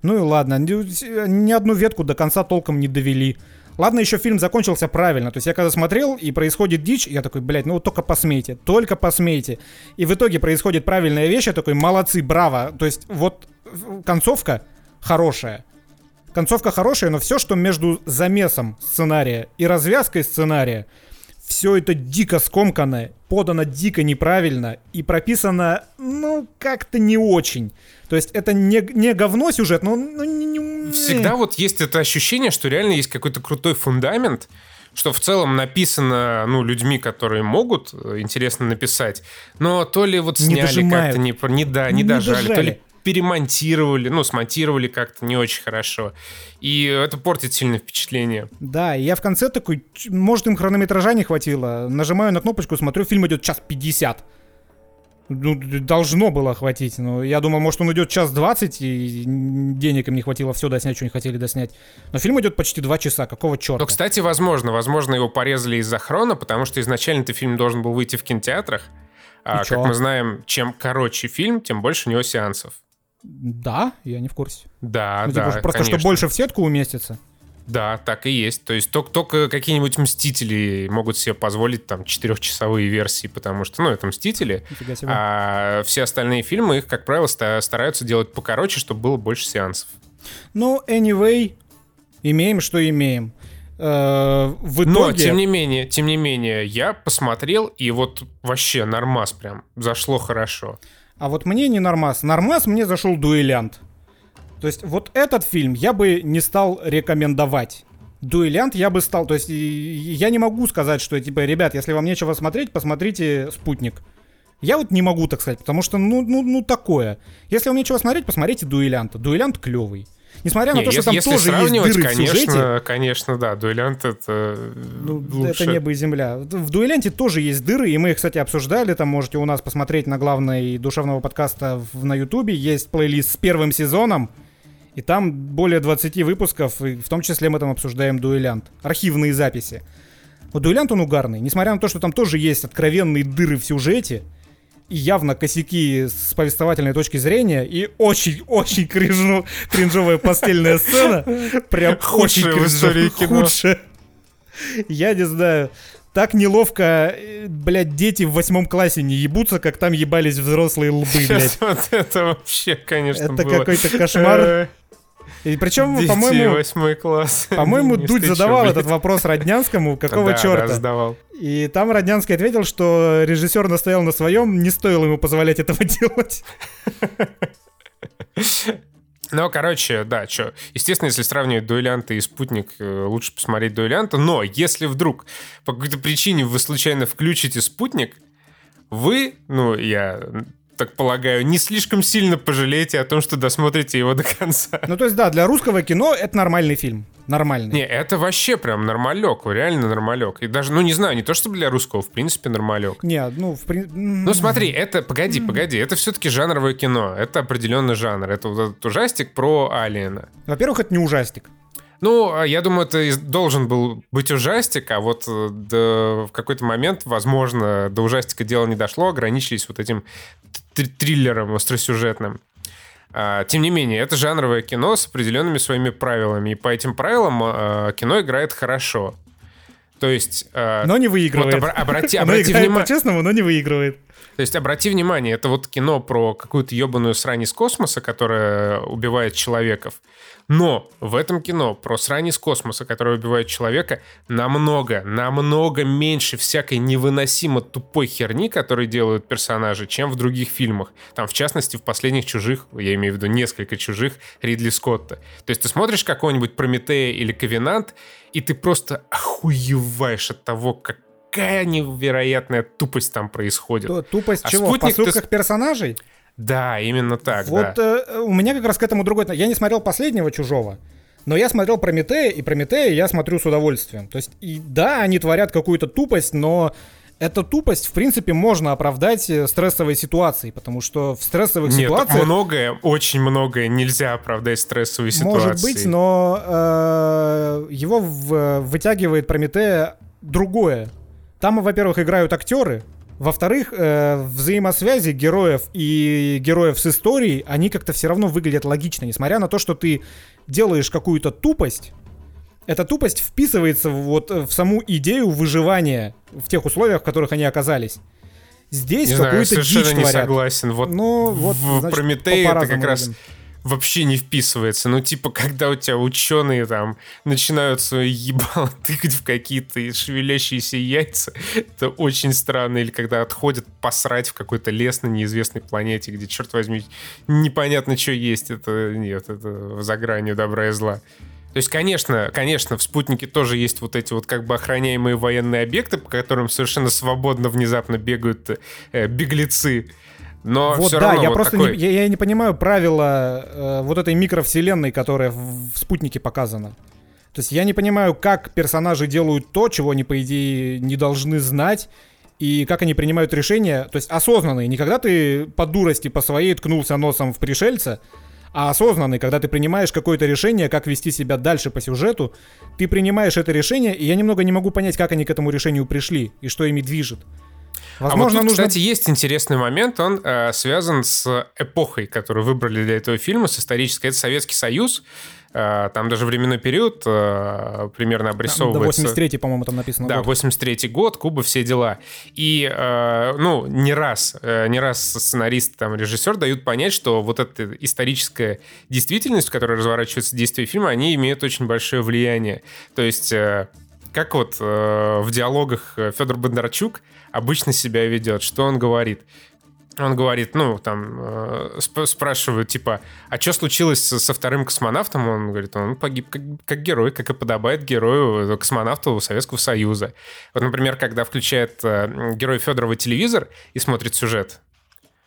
Ну и ладно, ни, ни одну ветку до конца толком не довели. Ладно, еще фильм закончился правильно. То есть я когда смотрел, и происходит дичь, я такой, блядь, ну вот только посмейте, только посмейте. И в итоге происходит правильная вещь, я такой, молодцы, браво. То есть вот э, концовка хорошая. Концовка хорошая, но все, что между замесом сценария и развязкой сценария, все это дико скомканное, подано дико неправильно и прописано, ну, как-то не очень. То есть это не, не говно сюжет, но... Ну, не- не- Всегда вот есть это ощущение, что реально есть какой-то крутой фундамент, что в целом написано, ну, людьми, которые могут э, интересно написать, но то ли вот сняли как-то не, не, да, не, Не дожали, то дожали. ли перемонтировали, ну, смонтировали как-то не очень хорошо. И это портит сильное впечатление. Да, я в конце такой, может им хронометража не хватило. Нажимаю на кнопочку, смотрю, фильм идет час 50. Ну, должно было хватить. Но я думал, может, он идет час 20, и денег им не хватило все доснять, что они хотели доснять. Но фильм идет почти 2 часа. Какого черта? Но, кстати, возможно, возможно, его порезали из-за хрона, потому что изначально-то фильм должен был выйти в кинотеатрах. А, чё? как мы знаем, чем короче фильм, тем больше у него сеансов. Да, я не в курсе. Да, Ну, да, типа, просто конечно. что больше в сетку уместится. Да, так и есть. То есть только, только какие-нибудь мстители могут себе позволить там четырехчасовые версии, потому что, ну, это мстители. А все остальные фильмы их, как правило, ста- стараются делать покороче, чтобы было больше сеансов. Ну, anyway, имеем, что имеем. Э, в Но, итоге... тем не менее, тем не менее, я посмотрел, и вот вообще нормас прям, зашло хорошо. А вот мне не нормас. Нормас мне зашел дуэлянт. То есть вот этот фильм я бы не стал рекомендовать. Дуэлянт я бы стал... То есть я не могу сказать, что, типа, ребят, если вам нечего смотреть, посмотрите «Спутник». Я вот не могу так сказать, потому что, ну, ну, ну такое. Если вам нечего смотреть, посмотрите «Дуэлянта». «Дуэлянт» клевый. Несмотря на Не, то, что там если тоже есть дыры в сюжете. конечно, конечно, да, дуэлянт это Ну, лучше. это небо и земля. В дуэленте тоже есть дыры, и мы их, кстати, обсуждали. Там можете у нас посмотреть на главной душевного подкаста в- на Ютубе. Есть плейлист с первым сезоном. И там более 20 выпусков, и в том числе мы там обсуждаем дуэлянт. Архивные записи. Вот дуэлянт он угарный. Несмотря на то, что там тоже есть откровенные дыры в сюжете, и явно косяки с повествовательной точки зрения, и очень-очень кринжу, кринжовая постельная сцена. Прям очень кринжовая. Худшая. Я не знаю. Так неловко, э, блядь, дети в восьмом классе не ебутся, как там ебались взрослые лбы, блядь. Сейчас вот это вообще, конечно, Это какой-то кошмар. И причем, по-моему, восьмой класс. по-моему, Дудь задавал этот вопрос Роднянскому, какого черта? Да, задавал. И там Роднянский ответил, что режиссер настоял на своем, не стоило ему позволять этого делать. Ну, короче, да, что. Естественно, если сравнивать дуэлянта и спутник, э, лучше посмотреть дуэлянта. Но если вдруг по какой-то причине вы случайно включите спутник, вы, ну, я так полагаю, не слишком сильно пожалеете о том, что досмотрите его до конца. Ну, то есть, да, для русского кино это нормальный фильм. Нормальный. Не, это вообще прям нормалек, реально нормалек. И даже, ну, не знаю, не то что для русского, в принципе, нормалек. Не, ну, в принципе... Ну смотри, это, погоди, погоди, это все-таки жанровое кино, это определенный жанр, это вот этот ужастик про Алиена. Во-первых, это не ужастик. Ну, а я думаю, это должен был быть ужастик, а вот э, до, в какой-то момент, возможно, до ужастика дело не дошло, ограничились вот этим триллером остросюжетным. А, тем не менее, это жанровое кино с определенными своими правилами, и по этим правилам а, кино играет хорошо. То есть... Но не выигрывает. Вот, обрати, обрати внимание... по-честному, но не выигрывает. То есть обрати внимание, это вот кино про какую-то ебаную срань из космоса, которая убивает человеков. Но в этом кино про срань из космоса, которая убивает человека, намного, намного меньше всякой невыносимо тупой херни, которую делают персонажи, чем в других фильмах. Там, в частности, в последних «Чужих», я имею в виду несколько «Чужих» Ридли Скотта. То есть ты смотришь какой-нибудь «Прометея» или «Ковенант», и ты просто охуеваешь от того, как какая невероятная тупость там происходит. То, тупость а чего? Спутник в поступках ты... персонажей? Да, именно так. Вот да. э, у меня как раз к этому другой. Я не смотрел последнего чужого. Но я смотрел Прометея, и Прометея я смотрю с удовольствием. То есть, и да, они творят какую-то тупость, но эту тупость, в принципе, можно оправдать э, стрессовой ситуацией, потому что в стрессовых Нет, ситуациях... многое, очень многое нельзя оправдать стрессовой ситуацией. Может быть, но э, его в, вытягивает Прометея другое. Там, во-первых, играют актеры, во-вторых, э, взаимосвязи героев и героев с историей, они как-то все равно выглядят логично, несмотря на то, что ты делаешь какую-то тупость, эта тупость вписывается вот в саму идею выживания в тех условиях, в которых они оказались. Здесь какую-то дичь совершенно не согласен. Вот, ну, вот в значит, Прометее это как раз вообще не вписывается. Ну, типа, когда у тебя ученые там начинают свое ебало тыкать в какие-то шевелящиеся яйца, это очень странно. Или когда отходят посрать в какой-то лес на неизвестной планете, где, черт возьми, непонятно, что есть. Это нет, это за гранью добра и зла. То есть, конечно, конечно, в спутнике тоже есть вот эти вот как бы охраняемые военные объекты, по которым совершенно свободно внезапно бегают э, беглецы. Но вот все да, равно я вот просто такой... не, я, я не понимаю правила э, вот этой микровселенной, которая в, в спутнике показана. То есть я не понимаю, как персонажи делают то, чего они, по идее, не должны знать, и как они принимают решения, то есть осознанные, не когда ты по дурости, по своей ткнулся носом в пришельца, а осознанный, когда ты принимаешь какое-то решение, как вести себя дальше по сюжету, ты принимаешь это решение, и я немного не могу понять, как они к этому решению пришли, и что ими движет. Возможно, а вот тут, нужно... кстати, есть интересный момент, он э, связан с эпохой, которую выбрали для этого фильма, с исторической. Это Советский Союз, э, там даже временной период э, примерно обрисовывается. Да, 83-й, по-моему, там написано. Да, 83-й год, Куба, все дела. И, э, ну, не раз, не раз сценарист, там, режиссер дают понять, что вот эта историческая действительность, в которой разворачивается действие фильма, они имеют очень большое влияние. То есть... Как вот э, в диалогах Федор Бондарчук обычно себя ведет, что он говорит. Он говорит, ну, там, э, сп- спрашивают, типа, а что случилось со вторым космонавтом? Он говорит, он погиб как, как герой, как и подобает герою космонавту Советского Союза. Вот, например, когда включает э, герой Федорова телевизор и смотрит сюжет,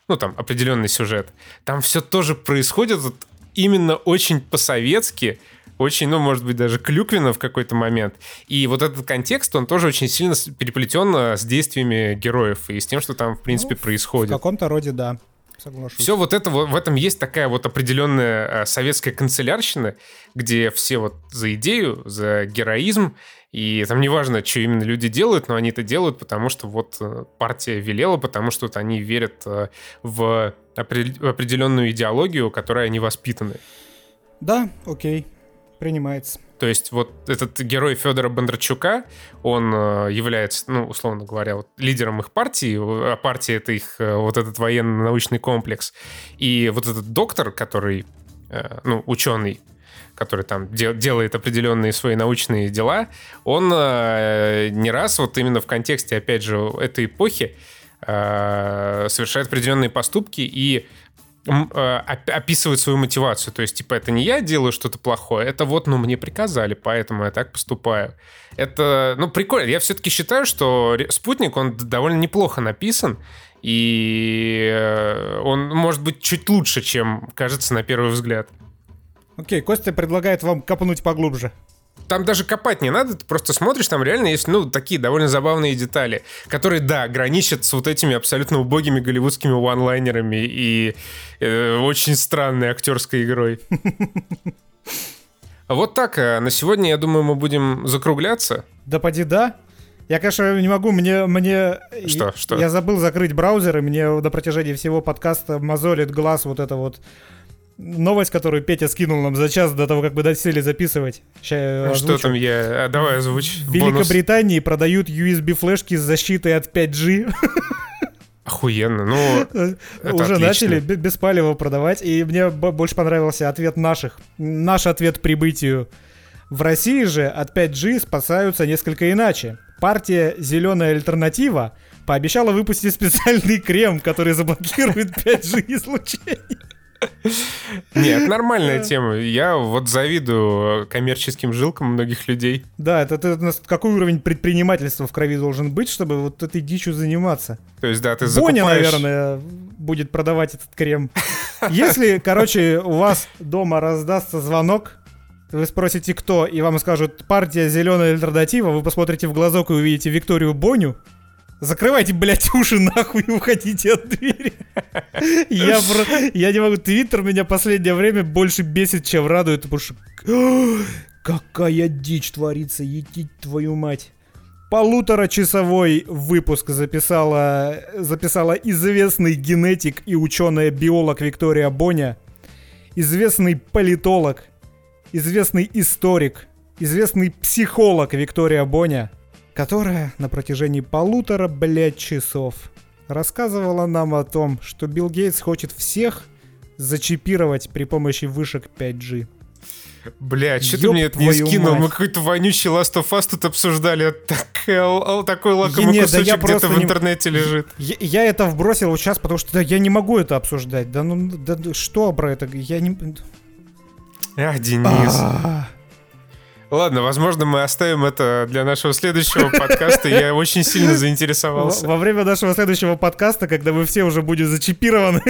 ну, там, определенный сюжет, там все тоже происходит вот, именно очень по-советски, очень, ну, может быть, даже клюквенно в какой-то момент. И вот этот контекст, он тоже очень сильно переплетен с действиями героев и с тем, что там, в принципе, ну, происходит. В каком-то роде, да. Соглашусь. Все вот это, в этом есть такая вот определенная э, советская канцелярщина, где все вот за идею, за героизм, и там неважно, что именно люди делают, но они это делают, потому что вот э, партия велела, потому что вот они верят э, в определенную идеологию, которой они воспитаны. Да, окей принимается. То есть вот этот герой Федора Бондарчука, он э, является, ну, условно говоря, вот, лидером их партии, а партия — это их э, вот этот военно-научный комплекс. И вот этот доктор, который, э, ну, ученый, который там де- делает определенные свои научные дела, он не раз вот именно в контексте, опять же, этой эпохи совершает определенные поступки и Э, описывает свою мотивацию. То есть, типа, это не я делаю что-то плохое, это вот, ну, мне приказали, поэтому я так поступаю. Это, ну, прикольно. Я все-таки считаю, что «Спутник», он довольно неплохо написан, и э, он может быть чуть лучше, чем кажется на первый взгляд. Окей, Костя предлагает вам копнуть поглубже там даже копать не надо, ты просто смотришь, там реально есть, ну, такие довольно забавные детали, которые, да, граничат с вот этими абсолютно убогими голливудскими ванлайнерами и э, очень странной актерской игрой. Вот так, а на сегодня, я думаю, мы будем закругляться. Да поди да. Я, конечно, не могу, мне... мне что, что? Я забыл закрыть браузер, и мне на протяжении всего подкаста мозолит глаз вот это вот новость, которую Петя скинул нам за час до того, как мы досели записывать. Сейчас что там я... А, давай озвучь. В Великобритании продают USB-флешки с защитой от 5G. Охуенно, ну Уже отлично. начали без палева продавать, и мне больше понравился ответ наших. Наш ответ прибытию. В России же от 5G спасаются несколько иначе. Партия «Зеленая альтернатива» пообещала выпустить специальный крем, который заблокирует 5G излучение. Нет, нормальная тема. Я вот завидую коммерческим жилкам многих людей. Да, это, это какой уровень предпринимательства в крови должен быть, чтобы вот этой дичью заниматься. То есть, да, ты закупаешь... Боня, наверное, будет продавать этот крем. Если, короче, у вас дома раздастся звонок, вы спросите, кто, и вам скажут партия зеленая альтернатива, вы посмотрите в глазок и увидите Викторию Боню, Закрывайте, блядь, уши нахуй и уходите от двери. Я, про... я не могу. Твиттер меня последнее время больше бесит, чем радует, потому что... Какая дичь творится, едить твою мать. Полуторачасовой выпуск записала, записала известный генетик и ученая-биолог Виктория Боня, известный политолог, известный историк, известный психолог Виктория Боня, которая на протяжении полутора, блядь, часов рассказывала нам о том, что Билл Гейтс хочет всех зачипировать при помощи вышек 5G. Бля, что ты мне это не скинул? Мать. Мы какой-то вонючий Last of Us тут обсуждали. Так, такой лакомый Нет, кусочек да где-то в интернете не... лежит. Я, я это вбросил вот сейчас, потому что да, я не могу это обсуждать. Да ну, да, что про это? Я не... Ах, Денис. А-а-а. Ладно, возможно, мы оставим это для нашего следующего подкаста. Я очень сильно заинтересовался. Во время нашего следующего подкаста, когда мы все уже будем зачипированы,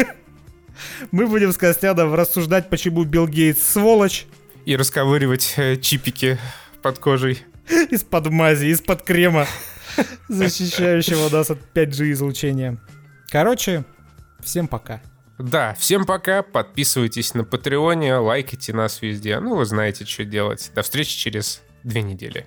мы будем с Костядом рассуждать, почему Билл Гейтс сволочь. И расковыривать э, чипики под кожей. Из-под мази, из-под крема, защищающего нас от 5G излучения. Короче, всем пока. Да, всем пока, подписывайтесь на Патреоне, лайкайте нас везде. Ну, вы знаете, что делать. До встречи через две недели.